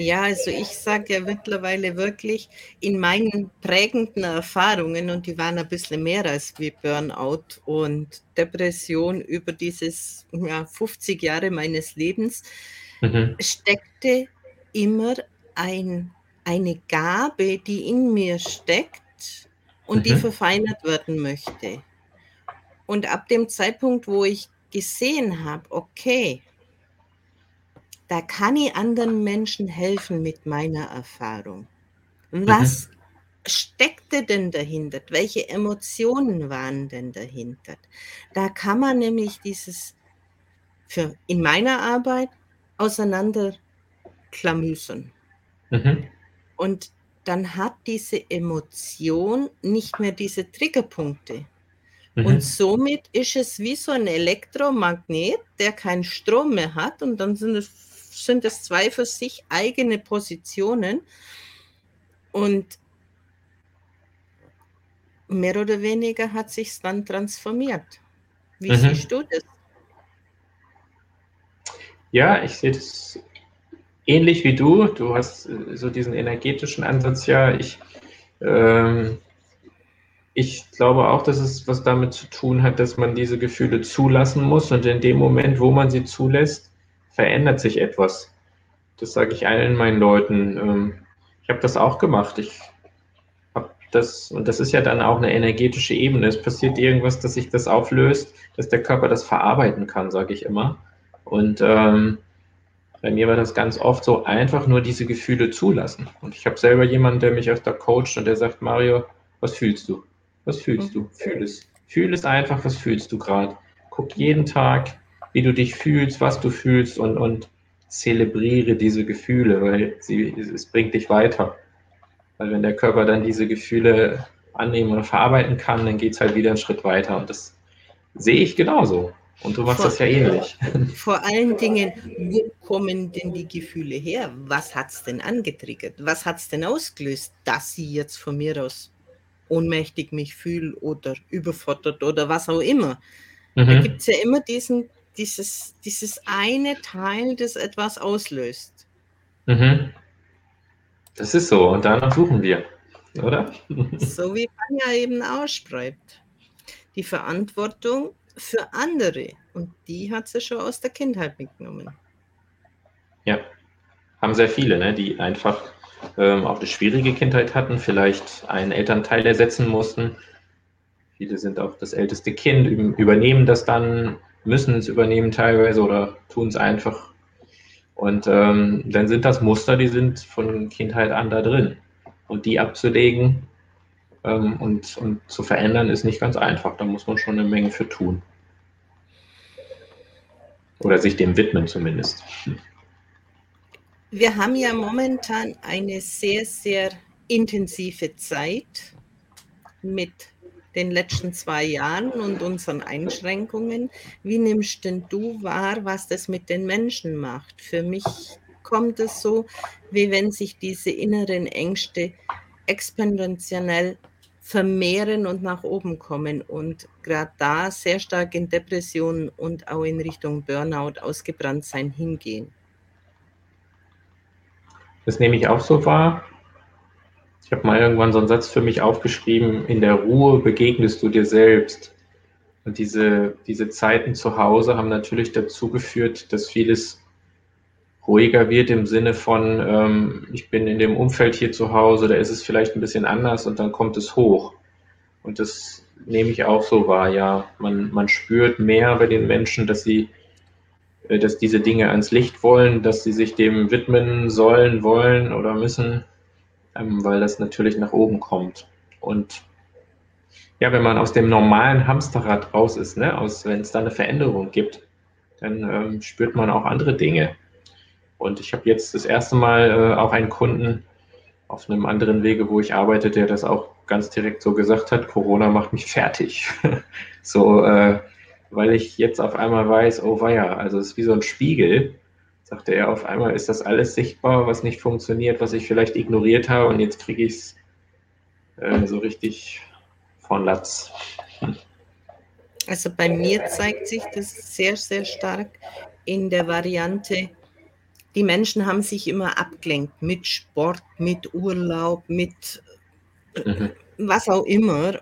Ja, also ich sage ja mittlerweile wirklich in meinen prägenden Erfahrungen, und die waren ein bisschen mehr als wie Burnout und Depression über dieses ja, 50 Jahre meines Lebens, mhm. steckte immer ein, eine Gabe, die in mir steckt und mhm. die verfeinert werden möchte. Und ab dem Zeitpunkt, wo ich gesehen habe, okay, da kann ich anderen Menschen helfen mit meiner Erfahrung. Was mhm. steckte denn dahinter? Welche Emotionen waren denn dahinter? Da kann man nämlich dieses für in meiner Arbeit auseinanderklamüsern. Mhm. Und dann hat diese Emotion nicht mehr diese Triggerpunkte. Mhm. Und somit ist es wie so ein Elektromagnet, der keinen Strom mehr hat. Und dann sind es sind es zwei für sich eigene Positionen und mehr oder weniger hat sich dann transformiert. Wie mhm. siehst du das? Ja, ich sehe das ähnlich wie du. Du hast äh, so diesen energetischen Ansatz, ja. Ich, ähm, ich glaube auch, dass es was damit zu tun hat, dass man diese Gefühle zulassen muss und in dem Moment, wo man sie zulässt, verändert sich etwas. Das sage ich allen meinen Leuten. Ähm, ich habe das auch gemacht. Ich habe das, und das ist ja dann auch eine energetische Ebene. Es passiert irgendwas, dass sich das auflöst, dass der Körper das verarbeiten kann, sage ich immer. Und ähm, bei mir war das ganz oft so einfach nur diese Gefühle zulassen. Und ich habe selber jemanden, der mich öfter coacht und der sagt, Mario, was fühlst du? Was fühlst du? Fühl es. Fühl es einfach, was fühlst du gerade? Guck jeden Tag, wie du dich fühlst, was du fühlst und, und zelebriere diese Gefühle, weil sie, es bringt dich weiter. Weil wenn der Körper dann diese Gefühle annehmen und verarbeiten kann, dann geht es halt wieder einen Schritt weiter. Und das sehe ich genauso. Und du machst vor, das ja ähnlich. *laughs* Vor allen Dingen, wo kommen denn die Gefühle her? Was hat es denn angetriggert? Was hat es denn ausgelöst, dass sie jetzt von mir aus ohnmächtig mich fühle oder überfordert oder was auch immer? Mhm. Da gibt es ja immer diesen dieses, dieses eine Teil, das etwas auslöst. Mhm. Das ist so und danach suchen wir, oder? so wie Tanja eben ausschreibt. Die Verantwortung für andere und die hat sie schon aus der Kindheit mitgenommen. Ja, haben sehr viele, ne, die einfach ähm, auch eine schwierige Kindheit hatten, vielleicht einen Elternteil ersetzen mussten. Viele sind auch das älteste Kind, übernehmen das dann müssen es übernehmen teilweise oder tun es einfach. Und ähm, dann sind das Muster, die sind von Kindheit an da drin. Und die abzulegen ähm, und, und zu verändern, ist nicht ganz einfach. Da muss man schon eine Menge für tun. Oder sich dem widmen zumindest. Wir haben ja momentan eine sehr, sehr intensive Zeit mit den letzten zwei Jahren und unseren Einschränkungen. Wie nimmst denn du wahr, was das mit den Menschen macht? Für mich kommt es so, wie wenn sich diese inneren Ängste exponentiell vermehren und nach oben kommen und gerade da sehr stark in Depressionen und auch in Richtung Burnout, ausgebrannt sein hingehen. Das nehme ich auch so wahr. Ich habe mal irgendwann so einen Satz für mich aufgeschrieben, in der Ruhe begegnest du dir selbst. Und diese, diese Zeiten zu Hause haben natürlich dazu geführt, dass vieles ruhiger wird im Sinne von, ähm, ich bin in dem Umfeld hier zu Hause, da ist es vielleicht ein bisschen anders und dann kommt es hoch. Und das nehme ich auch so wahr, ja. Man, man spürt mehr bei den Menschen, dass sie, äh, dass diese Dinge ans Licht wollen, dass sie sich dem widmen sollen, wollen oder müssen ähm, weil das natürlich nach oben kommt. Und ja, wenn man aus dem normalen Hamsterrad raus ist, ne, aus, wenn es da eine Veränderung gibt, dann ähm, spürt man auch andere Dinge. Und ich habe jetzt das erste Mal äh, auch einen Kunden auf einem anderen Wege, wo ich arbeite, der das auch ganz direkt so gesagt hat, Corona macht mich fertig. *laughs* so, äh, weil ich jetzt auf einmal weiß, oh weia, also es ist wie so ein Spiegel, sagte er, auf einmal ist das alles sichtbar, was nicht funktioniert, was ich vielleicht ignoriert habe und jetzt kriege ich es äh, so richtig von Latz. Also bei mir zeigt sich das sehr, sehr stark in der Variante, die Menschen haben sich immer abgelenkt mit Sport, mit Urlaub, mit mhm. was auch immer,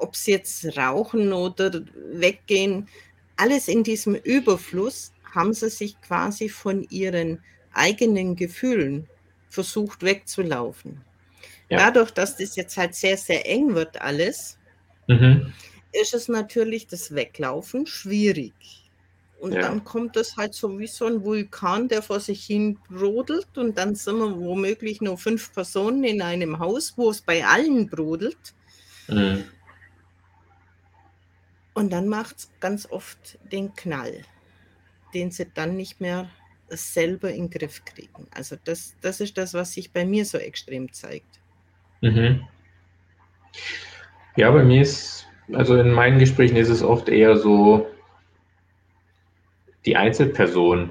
ob sie jetzt rauchen oder weggehen, alles in diesem Überfluss haben sie sich quasi von ihren eigenen Gefühlen versucht wegzulaufen. Ja. Dadurch, dass das jetzt halt sehr, sehr eng wird alles, mhm. ist es natürlich das Weglaufen schwierig. Und ja. dann kommt es halt so wie so ein Vulkan, der vor sich hin brodelt und dann sind wir womöglich nur fünf Personen in einem Haus, wo es bei allen brodelt. Mhm. Und dann macht es ganz oft den Knall, den sie dann nicht mehr selber in den Griff kriegen. Also das, das ist das, was sich bei mir so extrem zeigt. Mhm. Ja, bei mir ist, also in meinen Gesprächen ist es oft eher so die Einzelperson.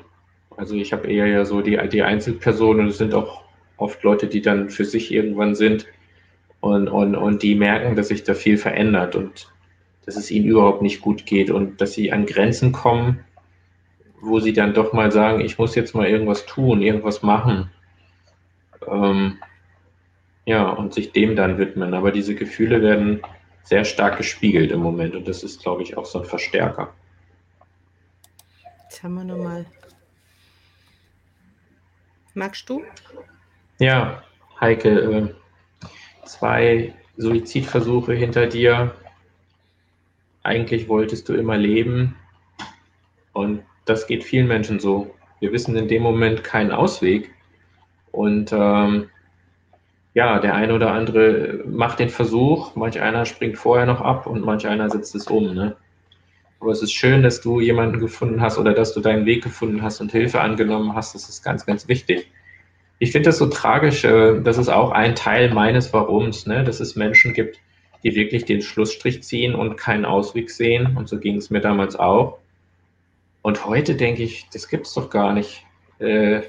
Also ich habe eher ja so die, die Einzelperson und es sind auch oft Leute, die dann für sich irgendwann sind und, und, und die merken, dass sich da viel verändert und dass es ihnen überhaupt nicht gut geht und dass sie an Grenzen kommen, wo sie dann doch mal sagen, ich muss jetzt mal irgendwas tun, irgendwas machen. Ähm, ja, und sich dem dann widmen. Aber diese Gefühle werden sehr stark gespiegelt im Moment und das ist, glaube ich, auch so ein Verstärker. Haben wir nochmal. Magst du? Ja, Heike, äh, zwei Suizidversuche hinter dir. Eigentlich wolltest du immer leben und das geht vielen Menschen so. Wir wissen in dem Moment keinen Ausweg und ähm, ja, der eine oder andere macht den Versuch, manch einer springt vorher noch ab und manch einer setzt es um. Ne? Aber es ist schön, dass du jemanden gefunden hast oder dass du deinen Weg gefunden hast und Hilfe angenommen hast. Das ist ganz, ganz wichtig. Ich finde das so tragisch, äh, das ist auch ein Teil meines Warums, ne? dass es Menschen gibt, die wirklich den Schlussstrich ziehen und keinen Ausweg sehen. Und so ging es mir damals auch. Und heute denke ich, das gibt es doch gar nicht. Äh,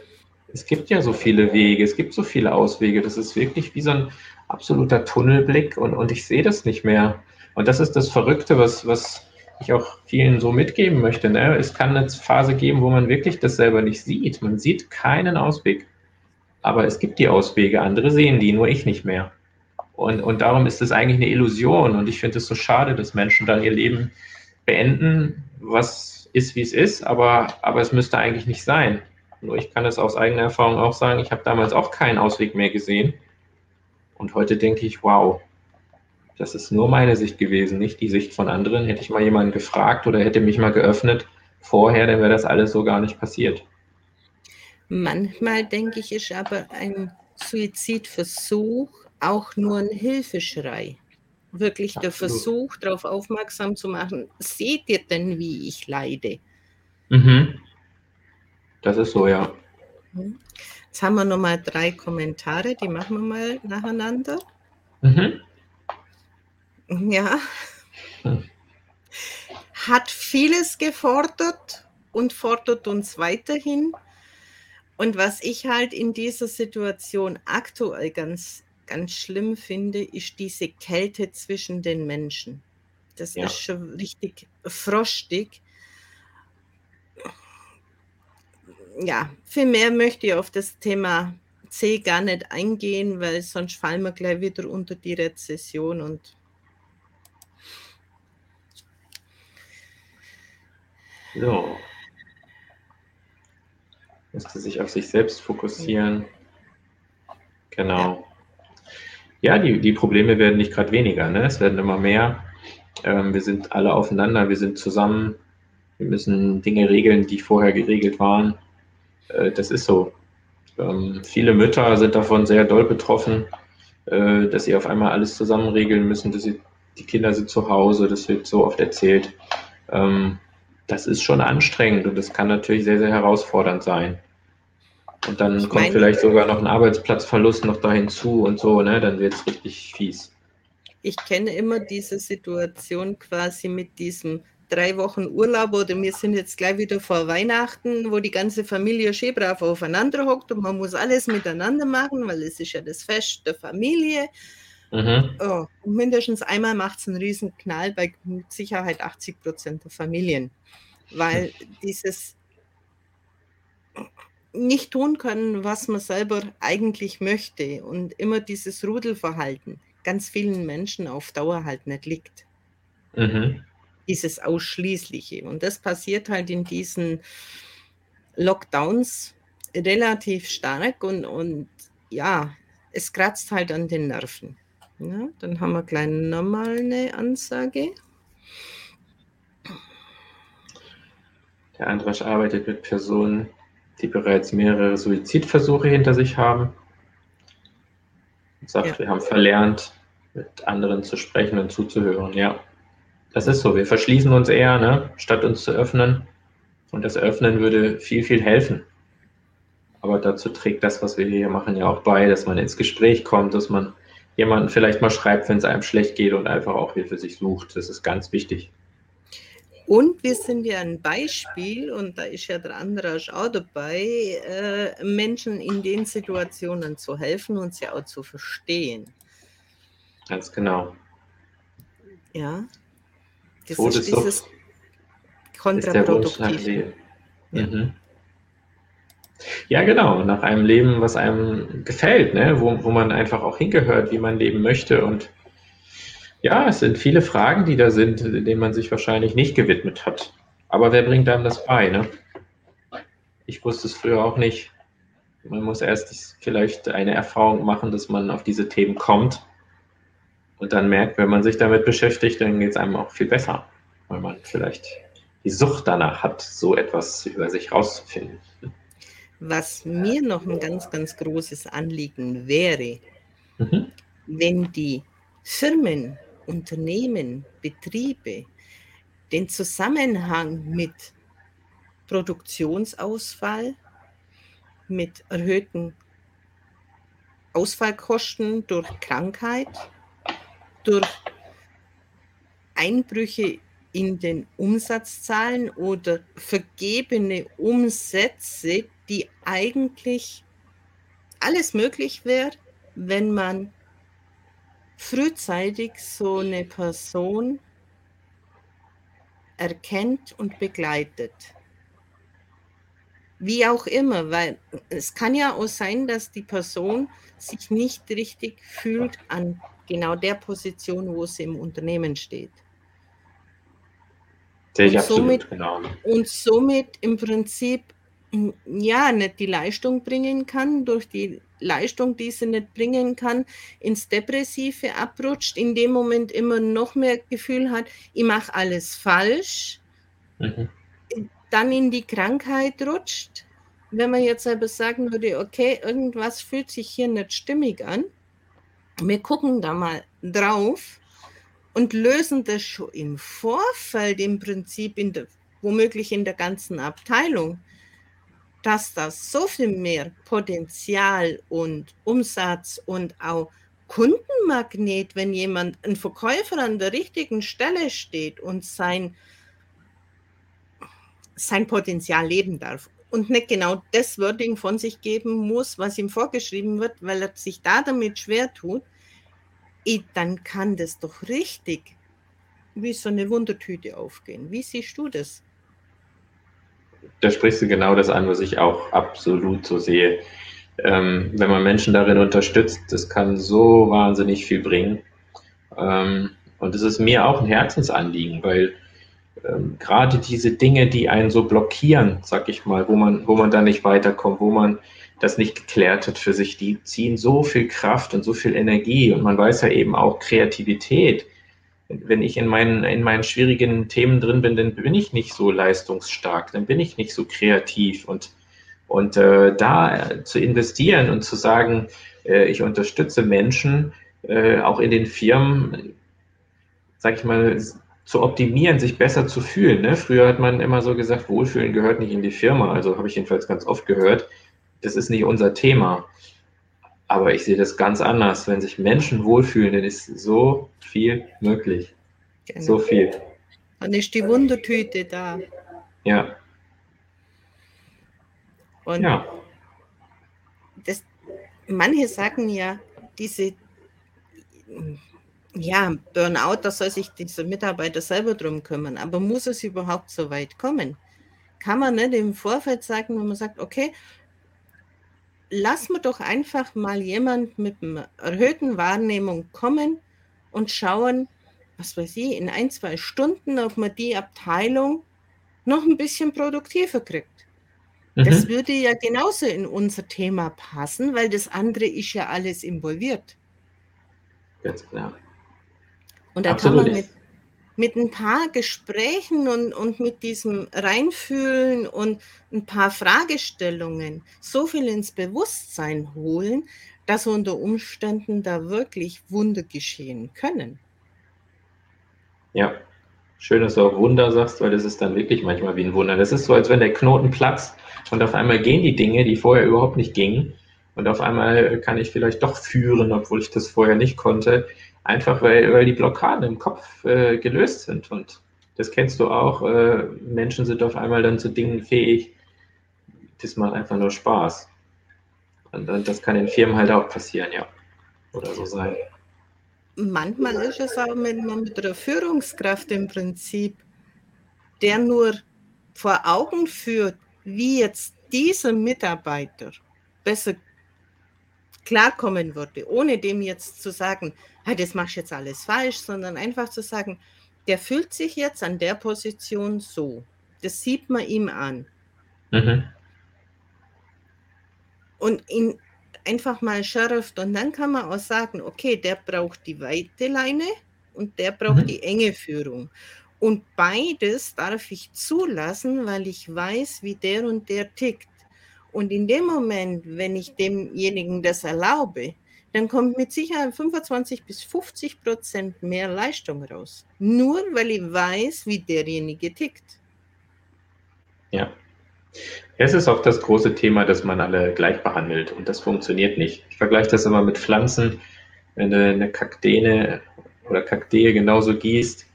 es gibt ja so viele Wege, es gibt so viele Auswege. Das ist wirklich wie so ein absoluter Tunnelblick und, und ich sehe das nicht mehr. Und das ist das Verrückte, was, was ich auch vielen so mitgeben möchte. Ne? Es kann eine Phase geben, wo man wirklich das selber nicht sieht. Man sieht keinen Ausweg. Aber es gibt die Auswege, andere sehen die, nur ich nicht mehr. Und, und darum ist es eigentlich eine Illusion. Und ich finde es so schade, dass Menschen dann ihr Leben beenden, was ist, wie es ist, aber, aber es müsste eigentlich nicht sein. Nur ich kann es aus eigener Erfahrung auch sagen, ich habe damals auch keinen Ausweg mehr gesehen. Und heute denke ich, wow, das ist nur meine Sicht gewesen, nicht die Sicht von anderen. Hätte ich mal jemanden gefragt oder hätte mich mal geöffnet vorher, dann wäre das alles so gar nicht passiert. Manchmal denke ich, ist aber ein Suizidversuch auch nur ein Hilfeschrei. Wirklich der Absolut. Versuch, darauf aufmerksam zu machen, seht ihr denn, wie ich leide? Mhm. Das ist so, ja. Jetzt haben wir nochmal drei Kommentare, die machen wir mal nacheinander. Mhm. Ja. Hat vieles gefordert und fordert uns weiterhin. Und was ich halt in dieser Situation aktuell ganz, ganz schlimm finde, ist diese Kälte zwischen den Menschen. Das ja. ist schon richtig frostig ja, viel mehr möchte ich auf das Thema C gar nicht eingehen, weil sonst fallen wir gleich wieder unter die Rezession und so. Müsste sich auf sich selbst fokussieren. Genau. Ja, die, die Probleme werden nicht gerade weniger, ne? es werden immer mehr. Ähm, wir sind alle aufeinander, wir sind zusammen. Wir müssen Dinge regeln, die vorher geregelt waren. Äh, das ist so. Ähm, viele Mütter sind davon sehr doll betroffen. äh, dass sie auf einmal alles zusammen regeln müssen, dass sie, die Kinder sind zu Hause, das wird so oft erzählt. Ähm, das ist schon anstrengend und das kann natürlich sehr, sehr herausfordernd sein. Und dann ich kommt vielleicht sogar noch ein Arbeitsplatzverlust noch da hinzu und so, ne? Dann wird es richtig fies. Ich kenne immer diese Situation quasi mit diesem drei Wochen Urlaub oder wir sind jetzt gleich wieder vor Weihnachten, wo die ganze Familie schön brav aufeinander hockt und man muss alles miteinander machen, weil es ist ja das Fest der Familie. Mhm. Oh, mindestens einmal macht es einen riesen Knall bei mit Sicherheit 80 Prozent der Familien, weil dieses nicht tun können, was man selber eigentlich möchte und immer dieses Rudelverhalten ganz vielen Menschen auf Dauer halt nicht liegt. Mhm dieses Ausschließliche. Und das passiert halt in diesen Lockdowns relativ stark und, und ja, es kratzt halt an den Nerven. Ja, dann haben wir gleich nochmal eine Ansage. Der Andrasch arbeitet mit Personen, die bereits mehrere Suizidversuche hinter sich haben. Und sagt, ja. wir haben verlernt, mit anderen zu sprechen und zuzuhören. Ja, das ist so. Wir verschließen uns eher, ne, statt uns zu öffnen. Und das Öffnen würde viel, viel helfen. Aber dazu trägt das, was wir hier machen, ja auch bei, dass man ins Gespräch kommt, dass man jemanden vielleicht mal schreibt, wenn es einem schlecht geht und einfach auch Hilfe sich sucht. Das ist ganz wichtig. Und wir sind ja ein Beispiel, und da ist ja der Andrasch auch dabei, äh, Menschen in den Situationen zu helfen und sie auch zu verstehen. Ganz genau. Ja. Das Tod ist dieses Kontraproduktive. Ja. Mhm. Ja, genau, nach einem Leben, was einem gefällt, ne? wo, wo man einfach auch hingehört, wie man leben möchte. Und ja, es sind viele Fragen, die da sind, denen man sich wahrscheinlich nicht gewidmet hat. Aber wer bringt einem das bei? Ne? Ich wusste es früher auch nicht. Man muss erst vielleicht eine Erfahrung machen, dass man auf diese Themen kommt und dann merkt, wenn man sich damit beschäftigt, dann geht es einem auch viel besser, weil man vielleicht die Sucht danach hat, so etwas über sich rauszufinden. Was mir noch ein ganz, ganz großes Anliegen wäre, mhm. wenn die Firmen, Unternehmen, Betriebe den Zusammenhang mit Produktionsausfall, mit erhöhten Ausfallkosten durch Krankheit, durch Einbrüche in den Umsatzzahlen oder vergebene Umsätze, die eigentlich alles möglich wäre, wenn man frühzeitig so eine Person erkennt und begleitet. Wie auch immer, weil es kann ja auch sein, dass die Person sich nicht richtig fühlt an genau der Position, wo sie im Unternehmen steht. Sehe ich und absolut, somit, genau. Und somit im Prinzip ja nicht die Leistung bringen kann, durch die Leistung, die sie nicht bringen kann, ins Depressive abrutscht, in dem Moment immer noch mehr Gefühl hat, ich mache alles falsch, mhm. dann in die Krankheit rutscht. Wenn man jetzt selber sagen würde, okay, irgendwas fühlt sich hier nicht stimmig an, wir gucken da mal drauf und lösen das schon im Vorfeld im Prinzip, in der, womöglich in der ganzen Abteilung, dass das so viel mehr Potenzial und Umsatz und auch Kundenmagnet, wenn jemand, ein Verkäufer an der richtigen Stelle steht und sein, sein Potenzial leben darf und nicht genau das Wording von sich geben muss, was ihm vorgeschrieben wird, weil er sich da damit schwer tut, dann kann das doch richtig wie so eine Wundertüte aufgehen. Wie siehst du das? Da sprichst du genau das an, was ich auch absolut so sehe. Ähm, wenn man Menschen darin unterstützt, das kann so wahnsinnig viel bringen. Ähm, und es ist mir auch ein Herzensanliegen, weil ähm, gerade diese Dinge, die einen so blockieren, sag ich mal, wo man, wo man da nicht weiterkommt, wo man das nicht geklärt hat für sich, die ziehen so viel Kraft und so viel Energie und man weiß ja eben auch Kreativität. Wenn ich in meinen, in meinen schwierigen Themen drin bin, dann bin ich nicht so leistungsstark, dann bin ich nicht so kreativ und, und äh, da zu investieren und zu sagen, äh, ich unterstütze Menschen äh, auch in den Firmen, sag ich mal, zu optimieren, sich besser zu fühlen. Ne? Früher hat man immer so gesagt, Wohlfühlen gehört nicht in die Firma. Also habe ich jedenfalls ganz oft gehört, das ist nicht unser Thema. Aber ich sehe das ganz anders. Wenn sich Menschen wohlfühlen, dann ist so viel möglich. Genau. So viel. Dann ist die Wundertüte da. Ja. Und ja. Das, manche sagen ja, diese ja, Burnout, da soll sich dieser Mitarbeiter selber drum kümmern. Aber muss es überhaupt so weit kommen? Kann man nicht im Vorfeld sagen, wenn man sagt, okay, lass mir doch einfach mal jemand mit einer erhöhten Wahrnehmung kommen und schauen, was weiß ich, in ein, zwei Stunden, ob man die Abteilung noch ein bisschen produktiver kriegt. Mhm. Das würde ja genauso in unser Thema passen, weil das andere ist ja alles involviert. Ganz klar. Und da Absolut. kann man mit, mit ein paar Gesprächen und, und mit diesem Reinfühlen und ein paar Fragestellungen so viel ins Bewusstsein holen, dass unter Umständen da wirklich Wunder geschehen können. Ja, schön, dass du auch Wunder sagst, weil das ist dann wirklich manchmal wie ein Wunder. Das ist so, als wenn der Knoten platzt und auf einmal gehen die Dinge, die vorher überhaupt nicht gingen. Und auf einmal kann ich vielleicht doch führen, obwohl ich das vorher nicht konnte. Einfach weil, weil die Blockaden im Kopf äh, gelöst sind. Und das kennst du auch. Äh, Menschen sind auf einmal dann zu Dingen fähig. Das macht einfach nur Spaß. Und, und das kann in Firmen halt auch passieren, ja. Oder so sein. Manchmal ist es auch mit, mit einer Führungskraft im Prinzip, der nur vor Augen führt, wie jetzt dieser Mitarbeiter besser klarkommen würde, ohne dem jetzt zu sagen, hey, das machst du jetzt alles falsch, sondern einfach zu sagen, der fühlt sich jetzt an der Position so. Das sieht man ihm an. Mhm. Und ihn einfach mal schärft und dann kann man auch sagen, okay, der braucht die weite Leine und der braucht mhm. die enge Führung. Und beides darf ich zulassen, weil ich weiß, wie der und der tickt. Und in dem Moment, wenn ich demjenigen das erlaube, dann kommt mit Sicherheit 25 bis 50 Prozent mehr Leistung raus. Nur weil ich weiß, wie derjenige tickt. Ja. Es ist auch das große Thema, dass man alle gleich behandelt und das funktioniert nicht. Ich vergleiche das immer mit Pflanzen. Wenn du eine Kakteen oder Kaktee genauso gießt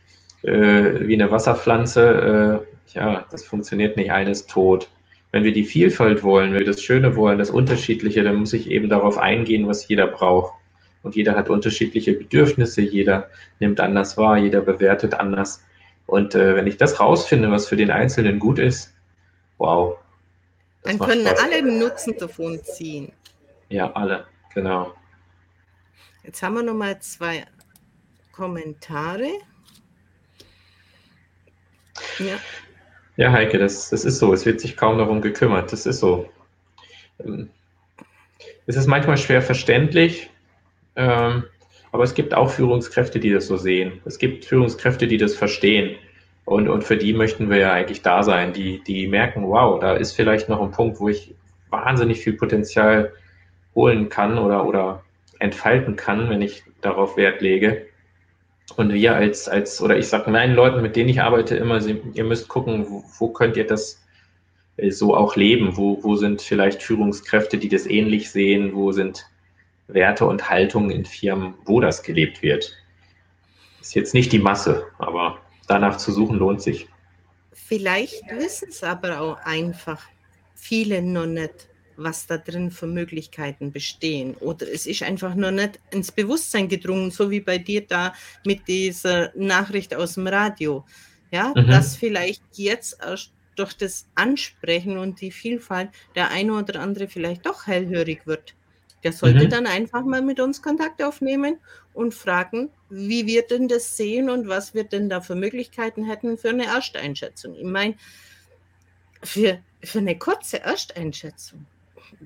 äh, wie eine Wasserpflanze, äh, ja, das funktioniert nicht. Eine ist tot. Wenn wir die Vielfalt wollen, wenn wir das Schöne wollen, das Unterschiedliche, dann muss ich eben darauf eingehen, was jeder braucht. Und jeder hat unterschiedliche Bedürfnisse, jeder nimmt anders wahr, jeder bewertet anders. Und äh, wenn ich das rausfinde, was für den Einzelnen gut ist, wow. Dann können Spaß. alle den Nutzen davon ziehen. Ja, alle, genau. Jetzt haben wir nochmal zwei Kommentare. Ja. Ja, Heike, das, das ist so. Es wird sich kaum darum gekümmert. Das ist so. Ähm, es ist manchmal schwer verständlich, ähm, aber es gibt auch Führungskräfte, die das so sehen. Es gibt Führungskräfte, die das verstehen. Und, und für die möchten wir ja eigentlich da sein, die, die merken, wow, da ist vielleicht noch ein Punkt, wo ich wahnsinnig viel Potenzial holen kann oder, oder entfalten kann, wenn ich darauf Wert lege. Und wir als, als oder ich sage meinen Leuten, mit denen ich arbeite, immer, ihr müsst gucken, wo, wo könnt ihr das äh, so auch leben? Wo, wo sind vielleicht Führungskräfte, die das ähnlich sehen? Wo sind Werte und Haltungen in Firmen, wo das gelebt wird? Ist jetzt nicht die Masse, aber danach zu suchen lohnt sich. Vielleicht wissen es aber auch einfach viele noch nicht was da drin für Möglichkeiten bestehen. Oder es ist einfach nur nicht ins Bewusstsein gedrungen, so wie bei dir da mit dieser Nachricht aus dem Radio. Ja, mhm. dass vielleicht jetzt erst durch das Ansprechen und die Vielfalt der eine oder andere vielleicht doch hellhörig wird. Der sollte mhm. dann einfach mal mit uns Kontakt aufnehmen und fragen, wie wir denn das sehen und was wir denn da für Möglichkeiten hätten für eine Ersteinschätzung. Ich meine, für, für eine kurze Ersteinschätzung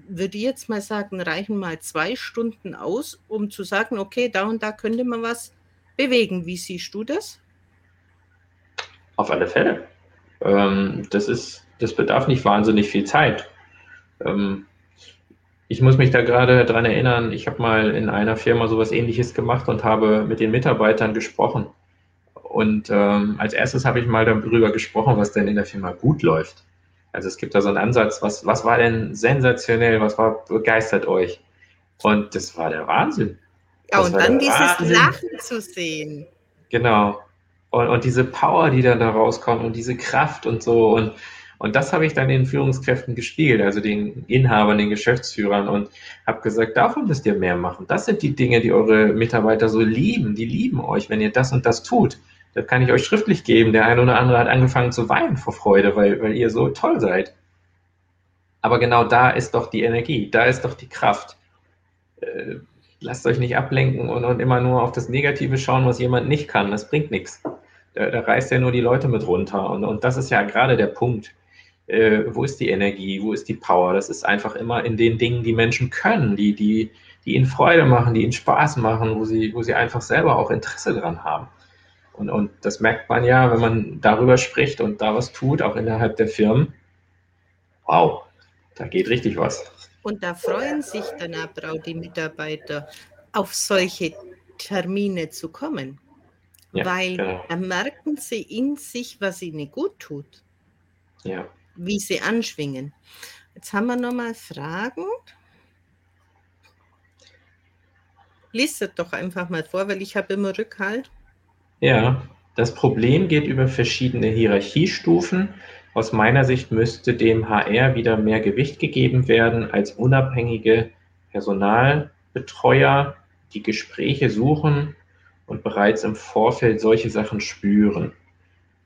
würde jetzt mal sagen, reichen mal zwei Stunden aus, um zu sagen, okay, da und da könnte man was bewegen. Wie siehst du das? Auf alle Fälle. Ähm, das ist, das bedarf nicht wahnsinnig viel Zeit. Ähm, ich muss mich da gerade dran erinnern, ich habe mal in einer Firma sowas ähnliches gemacht und habe mit den Mitarbeitern gesprochen. Und ähm, als erstes habe ich mal darüber gesprochen, was denn in der Firma gut läuft. Also es gibt da so einen Ansatz, was, was war denn sensationell, was war begeistert euch? Und das war der Wahnsinn. Ja, und dann dieses Wahnsinn. Lachen zu sehen. Genau. Und, und diese Power, die dann da rauskommt und diese Kraft und so. Und, und das habe ich dann den Führungskräften gespiegelt, also den Inhabern, den Geschäftsführern und habe gesagt, davon müsst ihr mehr machen. Das sind die Dinge, die eure Mitarbeiter so lieben. Die lieben euch, wenn ihr das und das tut. Das kann ich euch schriftlich geben. Der eine oder andere hat angefangen zu weinen vor Freude, weil, weil ihr so toll seid. Aber genau da ist doch die Energie, da ist doch die Kraft. Äh, lasst euch nicht ablenken und, und, immer nur auf das Negative schauen, was jemand nicht kann. Das bringt nichts. Da, da reißt er nur die Leute mit runter. Und, und das ist ja gerade der Punkt. Äh, wo ist die Energie? Wo ist die Power? Das ist einfach immer in den Dingen, die Menschen können, die, die, die ihnen Freude machen, die ihnen Spaß machen, wo sie, wo sie einfach selber auch Interesse dran haben. Und, und das merkt man ja, wenn man darüber spricht und da was tut, auch innerhalb der Firmen. Wow, da geht richtig was. Und da freuen sich dann aber auch die Mitarbeiter, auf solche Termine zu kommen. Ja, weil genau. da merken sie in sich, was ihnen gut tut. Ja. Wie sie anschwingen. Jetzt haben wir nochmal Fragen. Lies es doch einfach mal vor, weil ich habe immer Rückhalt. Ja, das Problem geht über verschiedene Hierarchiestufen aus meiner Sicht müsste dem HR wieder mehr Gewicht gegeben werden als unabhängige Personalbetreuer, die Gespräche suchen und bereits im Vorfeld solche Sachen spüren.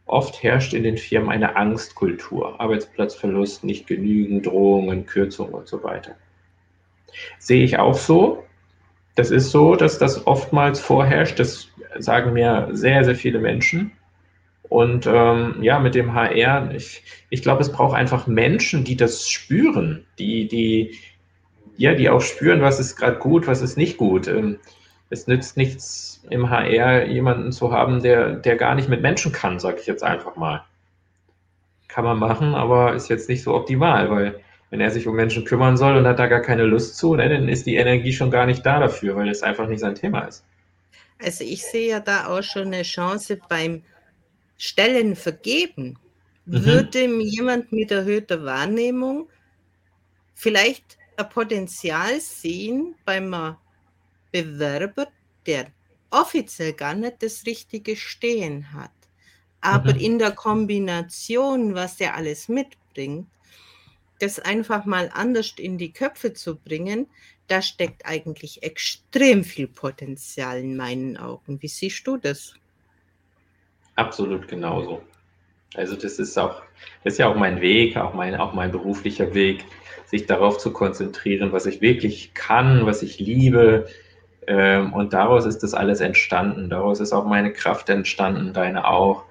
Oft herrscht in den Firmen eine Angstkultur, Arbeitsplatzverlust, nicht genügend, Drohungen, Kürzungen und so weiter. Sehe ich auch so. Das ist so, dass das oftmals vorherrscht. Das sagen mir sehr, sehr viele Menschen. Und ähm, ja, mit dem HR, ich, ich glaube, es braucht einfach Menschen, die das spüren, die, die, ja, die auch spüren, was ist gerade gut, was ist nicht gut. Ähm, es nützt nichts im HR jemanden zu haben, der, der gar nicht mit Menschen kann, sage ich jetzt einfach mal. Kann man machen, aber ist jetzt nicht so optimal, weil wenn er sich um Menschen kümmern soll und hat da gar keine Lust zu, ne, dann ist die Energie schon gar nicht da dafür, weil es einfach nicht sein Thema ist. Also ich sehe ja da auch schon eine Chance beim Stellen vergeben, mhm. würde jemand mit erhöhter Wahrnehmung vielleicht ein Potenzial sehen beim Bewerber, der offiziell gar nicht das richtige Stehen hat. Aber mhm. in der Kombination, was der alles mitbringt, das einfach mal anders in die Köpfe zu bringen, da steckt eigentlich extrem viel Potenzial in meinen Augen. Wie siehst du das? Absolut genauso. Also das ist auch, das ist ja auch mein Weg, auch mein, auch mein beruflicher Weg, sich darauf zu konzentrieren, was ich wirklich kann, was ich liebe. Ähm, und daraus ist das alles entstanden. Daraus ist auch meine Kraft entstanden, deine auch.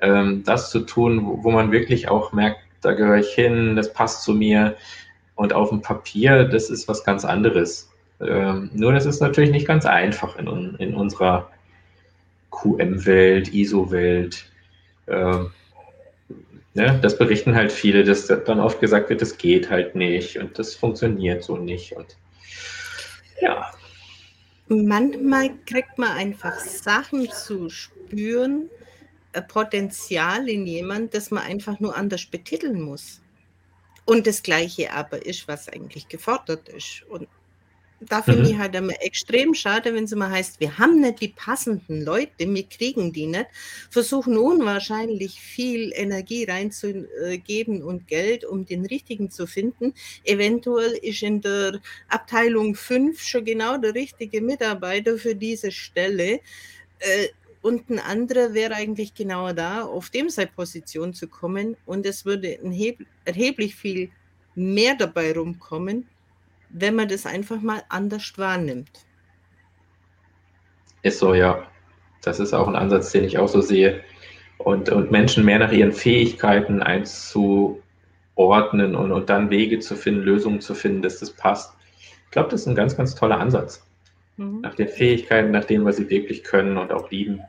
Ähm, das zu tun, wo, wo man wirklich auch merkt, da gehöre ich hin, das passt zu mir. Und auf dem Papier, das ist was ganz anderes. Ähm, nur das ist natürlich nicht ganz einfach in, in unserer QM-Welt, ISO-Welt. Ähm, ne, das berichten halt viele, dass dann oft gesagt wird, das geht halt nicht und das funktioniert so nicht. Und ja. Manchmal kriegt man einfach Sachen zu spüren, Potenzial in jemand, das man einfach nur anders betiteln muss. Und das Gleiche aber ist, was eigentlich gefordert ist. Und da finde mhm. ich halt immer extrem schade, wenn es immer heißt, wir haben nicht die passenden Leute, wir kriegen die nicht, versuchen unwahrscheinlich viel Energie reinzugeben und Geld, um den richtigen zu finden. Eventuell ist in der Abteilung 5 schon genau der richtige Mitarbeiter für diese Stelle. Und ein anderer wäre eigentlich genau da, auf dem seine Position zu kommen. Und es würde erheblich viel mehr dabei rumkommen, wenn man das einfach mal anders wahrnimmt. Ist so, ja. Das ist auch ein Ansatz, den ich auch so sehe. Und, und Menschen mehr nach ihren Fähigkeiten einzuordnen und, und dann Wege zu finden, Lösungen zu finden, dass das passt. Ich glaube, das ist ein ganz, ganz toller Ansatz. Mhm. Nach den Fähigkeiten, nach dem, was sie wirklich können und auch lieben.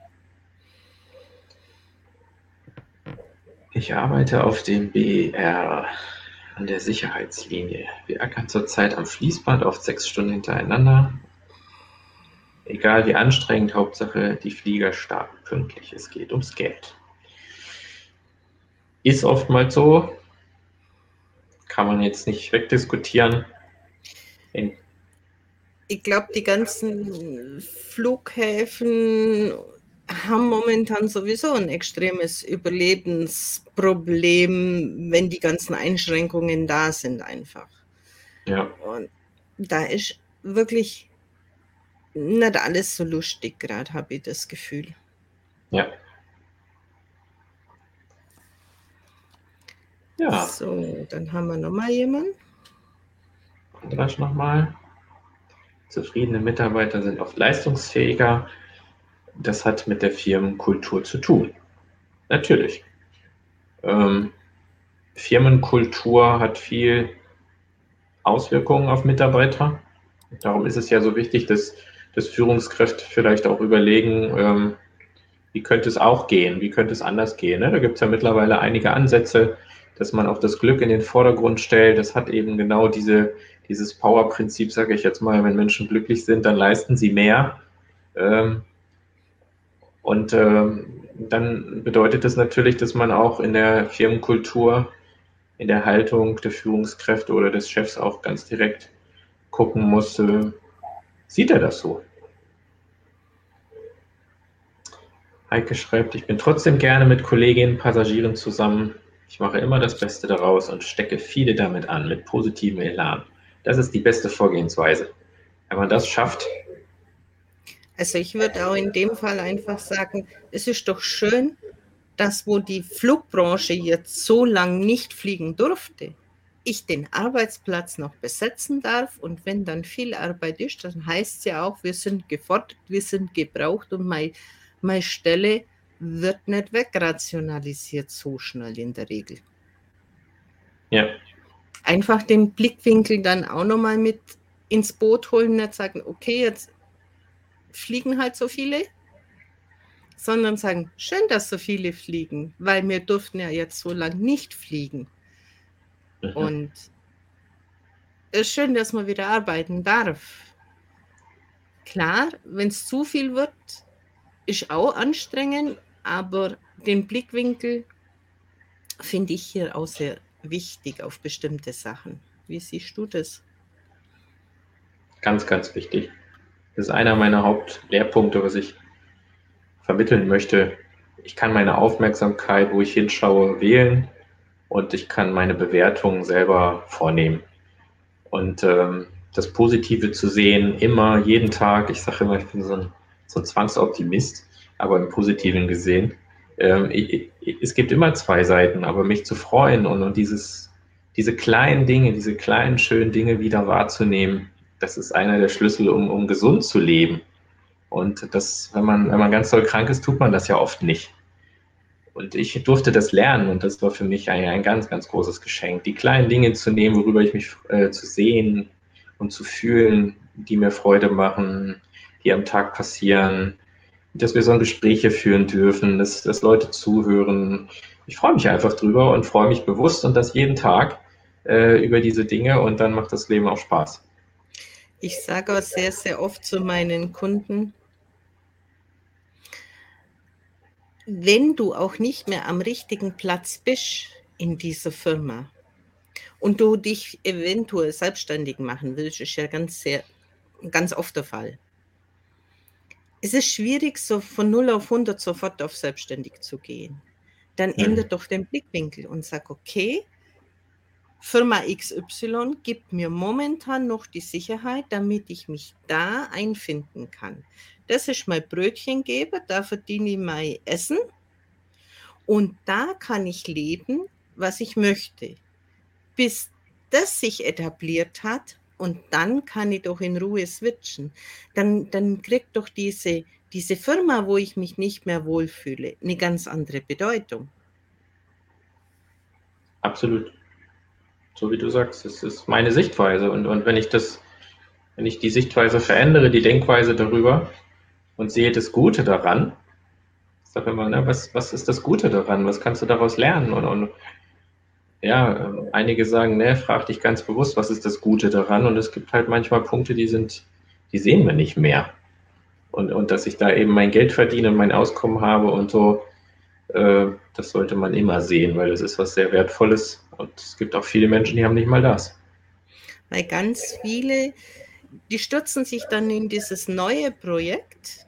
Ich arbeite auf dem BR. an der Sicherheitslinie. Wir ackern zurzeit am Fließband oft sechs Stunden hintereinander. Egal wie anstrengend, Hauptsache die Flieger starten pünktlich. Es geht ums Geld. Ist oftmals so, kann man jetzt nicht wegdiskutieren. In ich glaube, die ganzen Flughäfen haben momentan sowieso ein extremes Überlebensproblem, wenn die ganzen Einschränkungen da sind einfach. Ja. Und da ist wirklich nicht alles so lustig gerade, habe ich das Gefühl. Ja. Ja. So, dann haben wir nochmal jemanden. Andras nochmal. Zufriedene Mitarbeiter sind oft leistungsfähiger das hat mit der Firmenkultur zu tun. Natürlich. Ähm, Firmenkultur hat viel Auswirkungen auf Mitarbeiter. Darum ist es ja so wichtig, dass, dass Führungskräfte vielleicht auch überlegen, ähm, wie könnte es auch gehen, wie könnte es anders gehen. Ne? Da gibt es ja mittlerweile einige Ansätze, dass man auch das Glück in den Vordergrund stellt. Das hat eben genau diese, dieses Power-Prinzip, sage ich jetzt mal, wenn Menschen glücklich sind, dann leisten sie mehr. Ähm, und ähm, dann bedeutet das natürlich, dass man auch in der Firmenkultur, in der Haltung der Führungskräfte oder des Chefs auch ganz direkt gucken muss, äh, sieht er das so? Heike schreibt, ich bin trotzdem gerne mit Kolleginnen, Passagieren zusammen. Ich mache immer das Beste daraus und stecke viele damit an, mit positivem Elan. Das ist die beste Vorgehensweise. Wenn man das schafft, also ich würde auch in dem Fall einfach sagen, es ist doch schön, dass wo die Flugbranche jetzt so lange nicht fliegen durfte, ich den Arbeitsplatz noch besetzen darf und wenn dann viel Arbeit ist, dann heißt es ja auch, wir sind gefordert, wir sind gebraucht und meine, meine Stelle wird nicht wegrationalisiert so schnell in der Regel. Ja. Einfach den Blickwinkel dann auch nochmal mit ins Boot holen, nicht sagen, okay, jetzt fliegen halt so viele, sondern sagen, schön, dass so viele fliegen, weil wir durften ja jetzt so lange nicht fliegen. Mhm. Und es ist schön, dass man wieder arbeiten darf. Klar, wenn es zu viel wird, ist auch anstrengend, aber den Blickwinkel finde ich hier auch sehr wichtig auf bestimmte Sachen. Wie siehst du das? Ganz, ganz wichtig. Das ist einer meiner Hauptlehrpunkte, was ich vermitteln möchte. Ich kann meine Aufmerksamkeit, wo ich hinschaue, wählen und ich kann meine Bewertungen selber vornehmen. Und ähm, das Positive zu sehen, immer, jeden Tag, ich sage immer, ich bin so ein, so ein Zwangsoptimist, aber im Positiven gesehen. Ähm, ich, ich, es gibt immer zwei Seiten, aber mich zu freuen und, und dieses, diese kleinen Dinge, diese kleinen schönen Dinge wieder wahrzunehmen, das ist einer der Schlüssel, um, um gesund zu leben. Und das, wenn man, wenn man ganz doll krank ist, tut man das ja oft nicht. Und ich durfte das lernen und das war für mich ein, ein ganz, ganz großes Geschenk. Die kleinen Dinge zu nehmen, worüber ich mich äh, zu sehen und zu fühlen, die mir Freude machen, die am Tag passieren, dass wir so ein Gespräche führen dürfen, dass, dass Leute zuhören. Ich freue mich einfach drüber und freue mich bewusst und das jeden Tag äh, über diese Dinge und dann macht das Leben auch Spaß. Ich sage auch sehr, sehr oft zu meinen Kunden, wenn du auch nicht mehr am richtigen Platz bist in dieser Firma und du dich eventuell selbstständig machen willst, ist ja ganz, sehr, ganz oft der Fall. Es ist schwierig, so von 0 auf 100 sofort auf selbstständig zu gehen. Dann ja. ändert doch den Blickwinkel und sag, okay, Firma XY gibt mir momentan noch die Sicherheit, damit ich mich da einfinden kann. Das ist mein Brötchengeber, da verdiene ich mein Essen und da kann ich leben, was ich möchte. Bis das sich etabliert hat und dann kann ich doch in Ruhe switchen. Dann, dann kriegt doch diese, diese Firma, wo ich mich nicht mehr wohlfühle, eine ganz andere Bedeutung. Absolut so wie du sagst, es ist meine Sichtweise. Und, und wenn ich das, wenn ich die Sichtweise verändere, die Denkweise darüber und sehe das Gute daran, ich sage immer, ne, was, was ist das Gute daran? Was kannst du daraus lernen? Und, und ja, einige sagen, ne, frag dich ganz bewusst, was ist das Gute daran? Und es gibt halt manchmal Punkte, die sind, die sehen wir nicht mehr. Und, und dass ich da eben mein Geld verdiene und mein Auskommen habe und so, äh, das sollte man immer sehen, weil das ist was sehr Wertvolles. Und es gibt auch viele Menschen, die haben nicht mal das. Weil ganz viele, die stürzen sich dann in dieses neue Projekt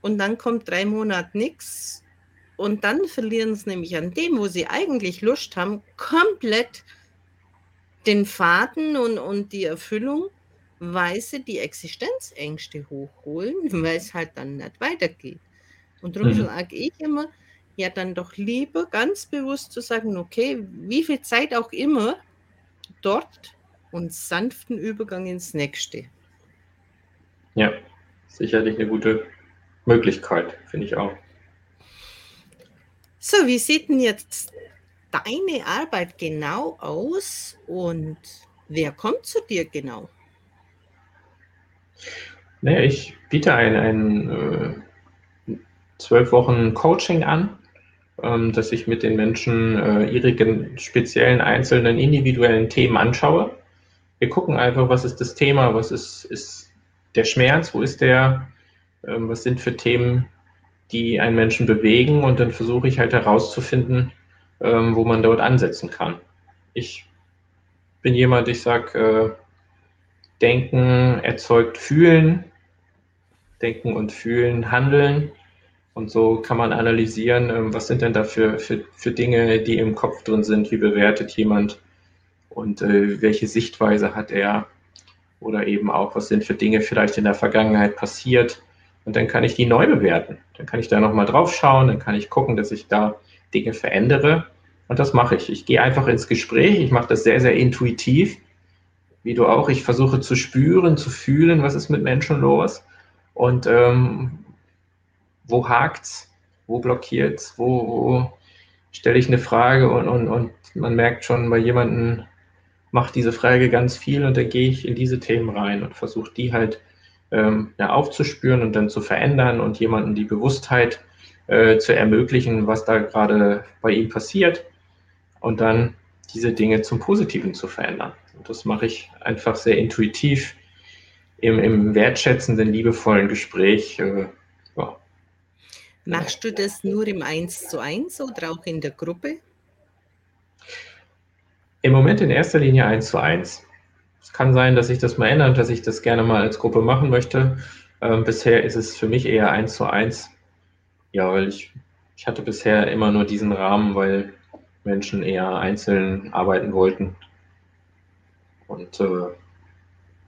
und dann kommt drei Monate nichts und dann verlieren sie nämlich an dem, wo sie eigentlich Lust haben, komplett den Faden und, und die Erfüllung, weil sie die Existenzängste hochholen, weil es halt dann nicht weitergeht. Und darum mhm. sage ich immer, ja, dann doch lieber ganz bewusst zu sagen, okay, wie viel Zeit auch immer dort und sanften Übergang ins nächste. Ja, sicherlich eine gute Möglichkeit, finde ich auch. So, wie sieht denn jetzt deine Arbeit genau aus und wer kommt zu dir genau? Naja, ich biete ein, ein äh, zwölf Wochen Coaching an, dass ich mit den Menschen äh, ihre speziellen, einzelnen, individuellen Themen anschaue. Wir gucken einfach, was ist das Thema, was ist, ist der Schmerz, wo ist der, ähm, was sind für Themen, die einen Menschen bewegen und dann versuche ich halt herauszufinden, ähm, wo man dort ansetzen kann. Ich bin jemand, ich sage, äh, Denken erzeugt Fühlen, Denken und Fühlen handeln. Und so kann man analysieren, ähm, was sind denn da für, für, für Dinge, die im Kopf drin sind, wie bewertet jemand und äh, welche Sichtweise hat er oder eben auch, was sind für Dinge vielleicht in der Vergangenheit passiert und dann kann ich die neu bewerten. Dann kann ich da nochmal drauf schauen, dann kann ich gucken, dass ich da Dinge verändere. Und das mache ich. Ich gehe einfach ins Gespräch. Ich mache das sehr, sehr intuitiv. Wie du auch. Ich versuche zu spüren, zu fühlen, was ist mit Menschen los. Und ähm, wo hakt's? Wo blockiert's? Wo, wo stelle ich eine Frage und, und, und man merkt schon, bei jemandem macht diese Frage ganz viel und dann gehe ich in diese Themen rein und versuche die halt ähm, ja, aufzuspüren und dann zu verändern und jemanden die Bewusstheit äh, zu ermöglichen, was da gerade bei ihm passiert und dann diese Dinge zum Positiven zu verändern. Und das mache ich einfach sehr intuitiv im, im wertschätzenden, liebevollen Gespräch. Äh. Machst du das nur im Eins zu eins oder auch in der Gruppe? Im Moment in erster Linie eins zu eins. Es kann sein, dass sich das mal ändert, dass ich das gerne mal als Gruppe machen möchte. Ähm, bisher ist es für mich eher eins zu eins. Ja, weil ich, ich hatte bisher immer nur diesen Rahmen, weil Menschen eher einzeln arbeiten wollten. Und äh,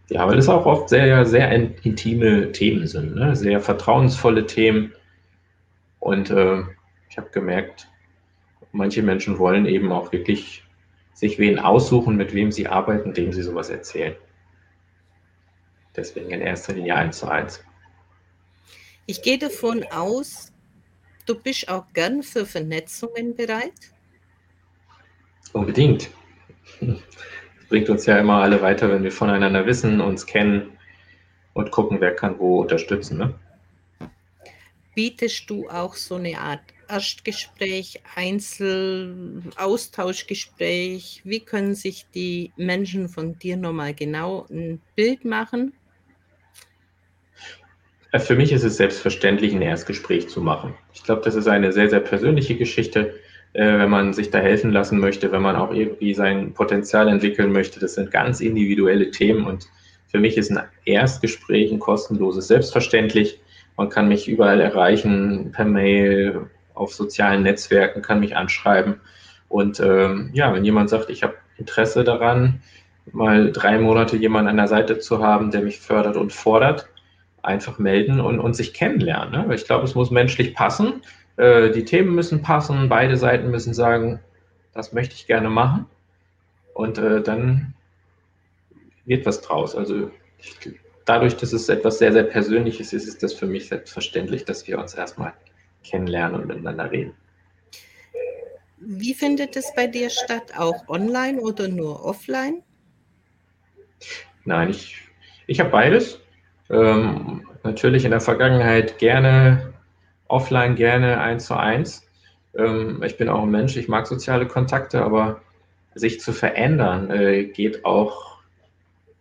ja, weil es auch oft sehr, sehr intime Themen sind, ne? sehr vertrauensvolle Themen. Und äh, ich habe gemerkt, manche Menschen wollen eben auch wirklich sich wen aussuchen, mit wem sie arbeiten, dem sie sowas erzählen. Deswegen in erster Linie eins zu eins. Ich gehe davon aus, du bist auch gern für Vernetzungen bereit? Unbedingt. Es bringt uns ja immer alle weiter, wenn wir voneinander wissen, uns kennen und gucken, wer kann wo unterstützen. Ne? Bietest du auch so eine Art Erstgespräch, Einzel, Austauschgespräch? Wie können sich die Menschen von dir nochmal genau ein Bild machen? Äh, für mich ist es selbstverständlich, ein Erstgespräch zu machen. Ich glaube, das ist eine sehr, sehr persönliche Geschichte, äh, wenn man sich da helfen lassen möchte, wenn man auch irgendwie sein Potenzial entwickeln möchte. Das sind ganz individuelle Themen und für mich ist ein Erstgespräch ein kostenloses Selbstverständlich. Man kann mich überall erreichen, per Mail, auf sozialen Netzwerken, kann mich anschreiben. Und ähm, ja, wenn jemand sagt, ich habe Interesse daran, mal drei Monate jemanden an der Seite zu haben, der mich fördert und fordert, einfach melden und, und sich kennenlernen. Ne? Ich glaube, es muss menschlich passen. Äh, die Themen müssen passen, beide Seiten müssen sagen, das möchte ich gerne machen. Und äh, dann wird was draus. Also ich, dadurch, dass es etwas sehr, sehr Persönliches ist, ist das für mich selbstverständlich, dass wir uns erstmal kennenlernen und miteinander reden. Wie findet es bei dir statt? Auch online oder nur offline? Nein, ich, ich habe beides. Ähm, natürlich in der Vergangenheit gerne offline, gerne eins zu eins. Ähm, ich bin auch ein Mensch, ich mag soziale Kontakte, aber sich zu verändern äh, geht auch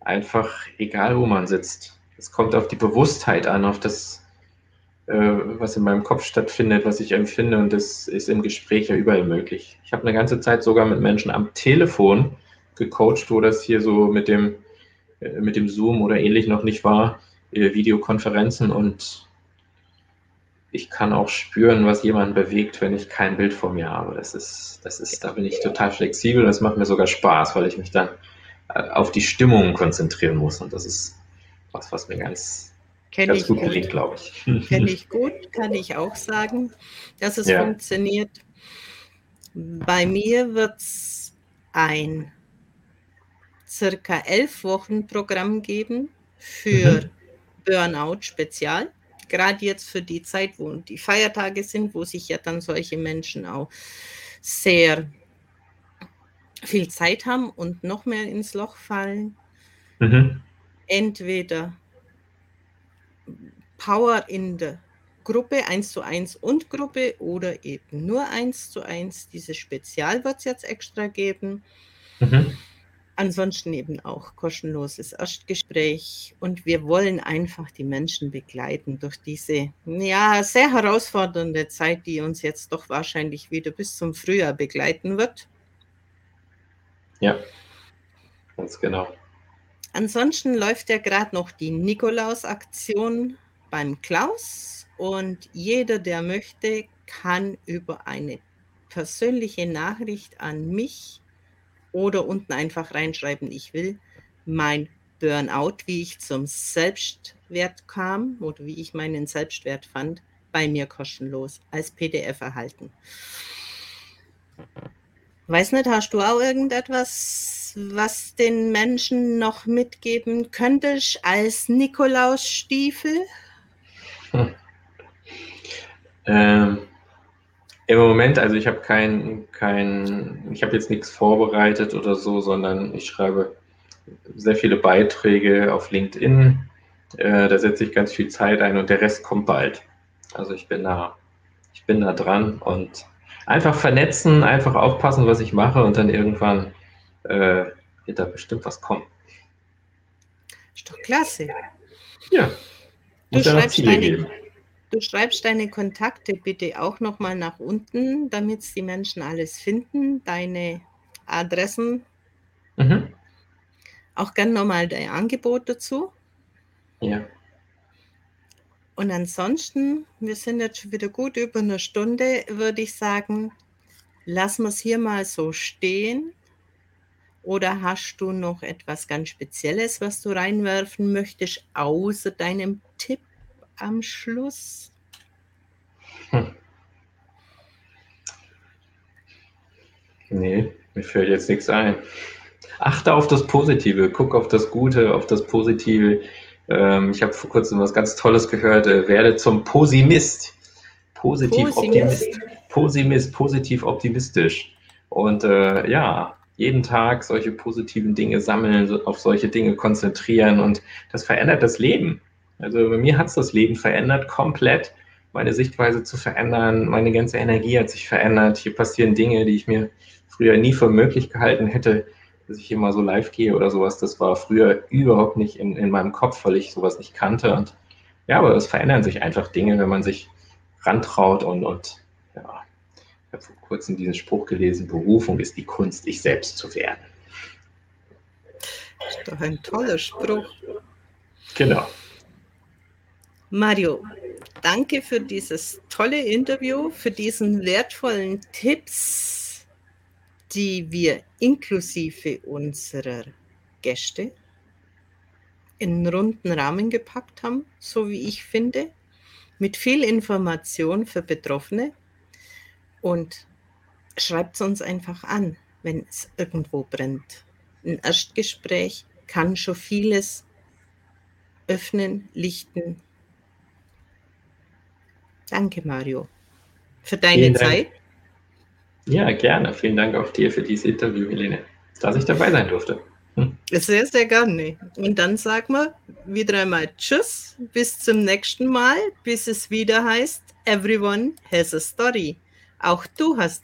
einfach, egal wo man sitzt. Es kommt auf die Bewusstheit an, auf das, äh, was in meinem Kopf stattfindet, was ich empfinde und das ist im Gespräch ja überall möglich. Ich habe eine ganze Zeit sogar mit Menschen am Telefon gecoacht, wo das hier so mit dem, äh, mit dem Zoom oder ähnlich noch nicht war, äh, Videokonferenzen und ich kann auch spüren, was jemanden bewegt, wenn ich kein Bild vor mir habe. Das ist, das ist, da bin ich total flexibel. Das macht mir sogar Spaß, weil ich mich dann auf die Stimmung konzentrieren muss. Und das ist was, was mir ganz, ganz gut, gut gelingt, glaube ich. Kenne *laughs* ich gut, kann ich auch sagen, dass es ja. funktioniert. Bei mir wird es ein circa elf Wochen Programm geben für mhm. Burnout Spezial gerade jetzt für die Zeit, wo die Feiertage sind, wo sich ja dann solche Menschen auch sehr viel Zeit haben und noch mehr ins Loch fallen. Mhm. Entweder Power in der Gruppe 1 zu 1 und Gruppe oder eben nur 1 zu 1. Diese Spezial wird es jetzt extra geben. Mhm. Ansonsten eben auch kostenloses Erstgespräch. Und wir wollen einfach die Menschen begleiten durch diese ja, sehr herausfordernde Zeit, die uns jetzt doch wahrscheinlich wieder bis zum Frühjahr begleiten wird. Ja, ganz genau. Ansonsten läuft ja gerade noch die Nikolaus-Aktion beim Klaus und jeder, der möchte, kann über eine persönliche Nachricht an mich oder unten einfach reinschreiben, ich will mein Burnout, wie ich zum Selbstwert kam oder wie ich meinen Selbstwert fand, bei mir kostenlos als PDF erhalten. Weiß nicht, hast du auch irgendetwas, was den Menschen noch mitgeben könntest als Nikolausstiefel? Hm. *laughs* Ähm, im Moment, also ich habe kein, kein, ich habe jetzt nichts vorbereitet oder so, sondern ich schreibe sehr viele Beiträge auf LinkedIn. Äh, da setze ich ganz viel Zeit ein und der Rest kommt bald. Also ich bin da, ich bin da dran und einfach vernetzen, einfach aufpassen, was ich mache und dann irgendwann äh, wird da bestimmt was kommen. Ist doch klasse. Ja. Du schreibst, deine, geben. Du schreibst deine Kontakte bitte auch nochmal nach unten, damit die Menschen alles finden, deine Adressen. Mhm. Auch gern nochmal dein Angebot dazu. Ja. Und ansonsten, wir sind jetzt schon wieder gut über eine Stunde, würde ich sagen, lassen wir es hier mal so stehen. Oder hast du noch etwas ganz Spezielles, was du reinwerfen möchtest, außer deinem Tipp? am Schluss? Hm. Nee, mir fällt jetzt nichts ein. Achte auf das Positive, guck auf das Gute, auf das Positive. Ähm, ich habe vor kurzem was ganz Tolles gehört. Äh, werde zum Posimist. Positiv Posimist. Optimist. Posimist, positiv optimistisch. Und äh, ja, jeden Tag solche positiven Dinge sammeln, auf solche Dinge konzentrieren und das verändert das Leben. Also bei mir hat es das Leben verändert, komplett. Meine Sichtweise zu verändern, meine ganze Energie hat sich verändert. Hier passieren Dinge, die ich mir früher nie für möglich gehalten hätte, dass ich hier mal so live gehe oder sowas. Das war früher überhaupt nicht in, in meinem Kopf, weil ich sowas nicht kannte. Und ja, aber es verändern sich einfach Dinge, wenn man sich rantraut und, und ja, ich habe vor kurzem diesen Spruch gelesen, Berufung ist die Kunst, ich selbst zu werden. Das ist doch ein toller Spruch. Genau. Mario, danke für dieses tolle Interview, für diesen wertvollen Tipps, die wir inklusive unserer Gäste in einen runden Rahmen gepackt haben, so wie ich finde, mit viel Information für Betroffene. Und schreibt es uns einfach an, wenn es irgendwo brennt. Ein Erstgespräch kann schon vieles öffnen, lichten Danke, Mario, für deine Zeit. Ja, gerne. Vielen Dank auch dir für dieses Interview, Helene, dass ich dabei sein durfte. Hm. Sehr, sehr gerne. Und dann sagen wir wieder einmal Tschüss, bis zum nächsten Mal, bis es wieder heißt, Everyone has a story. Auch du hast ein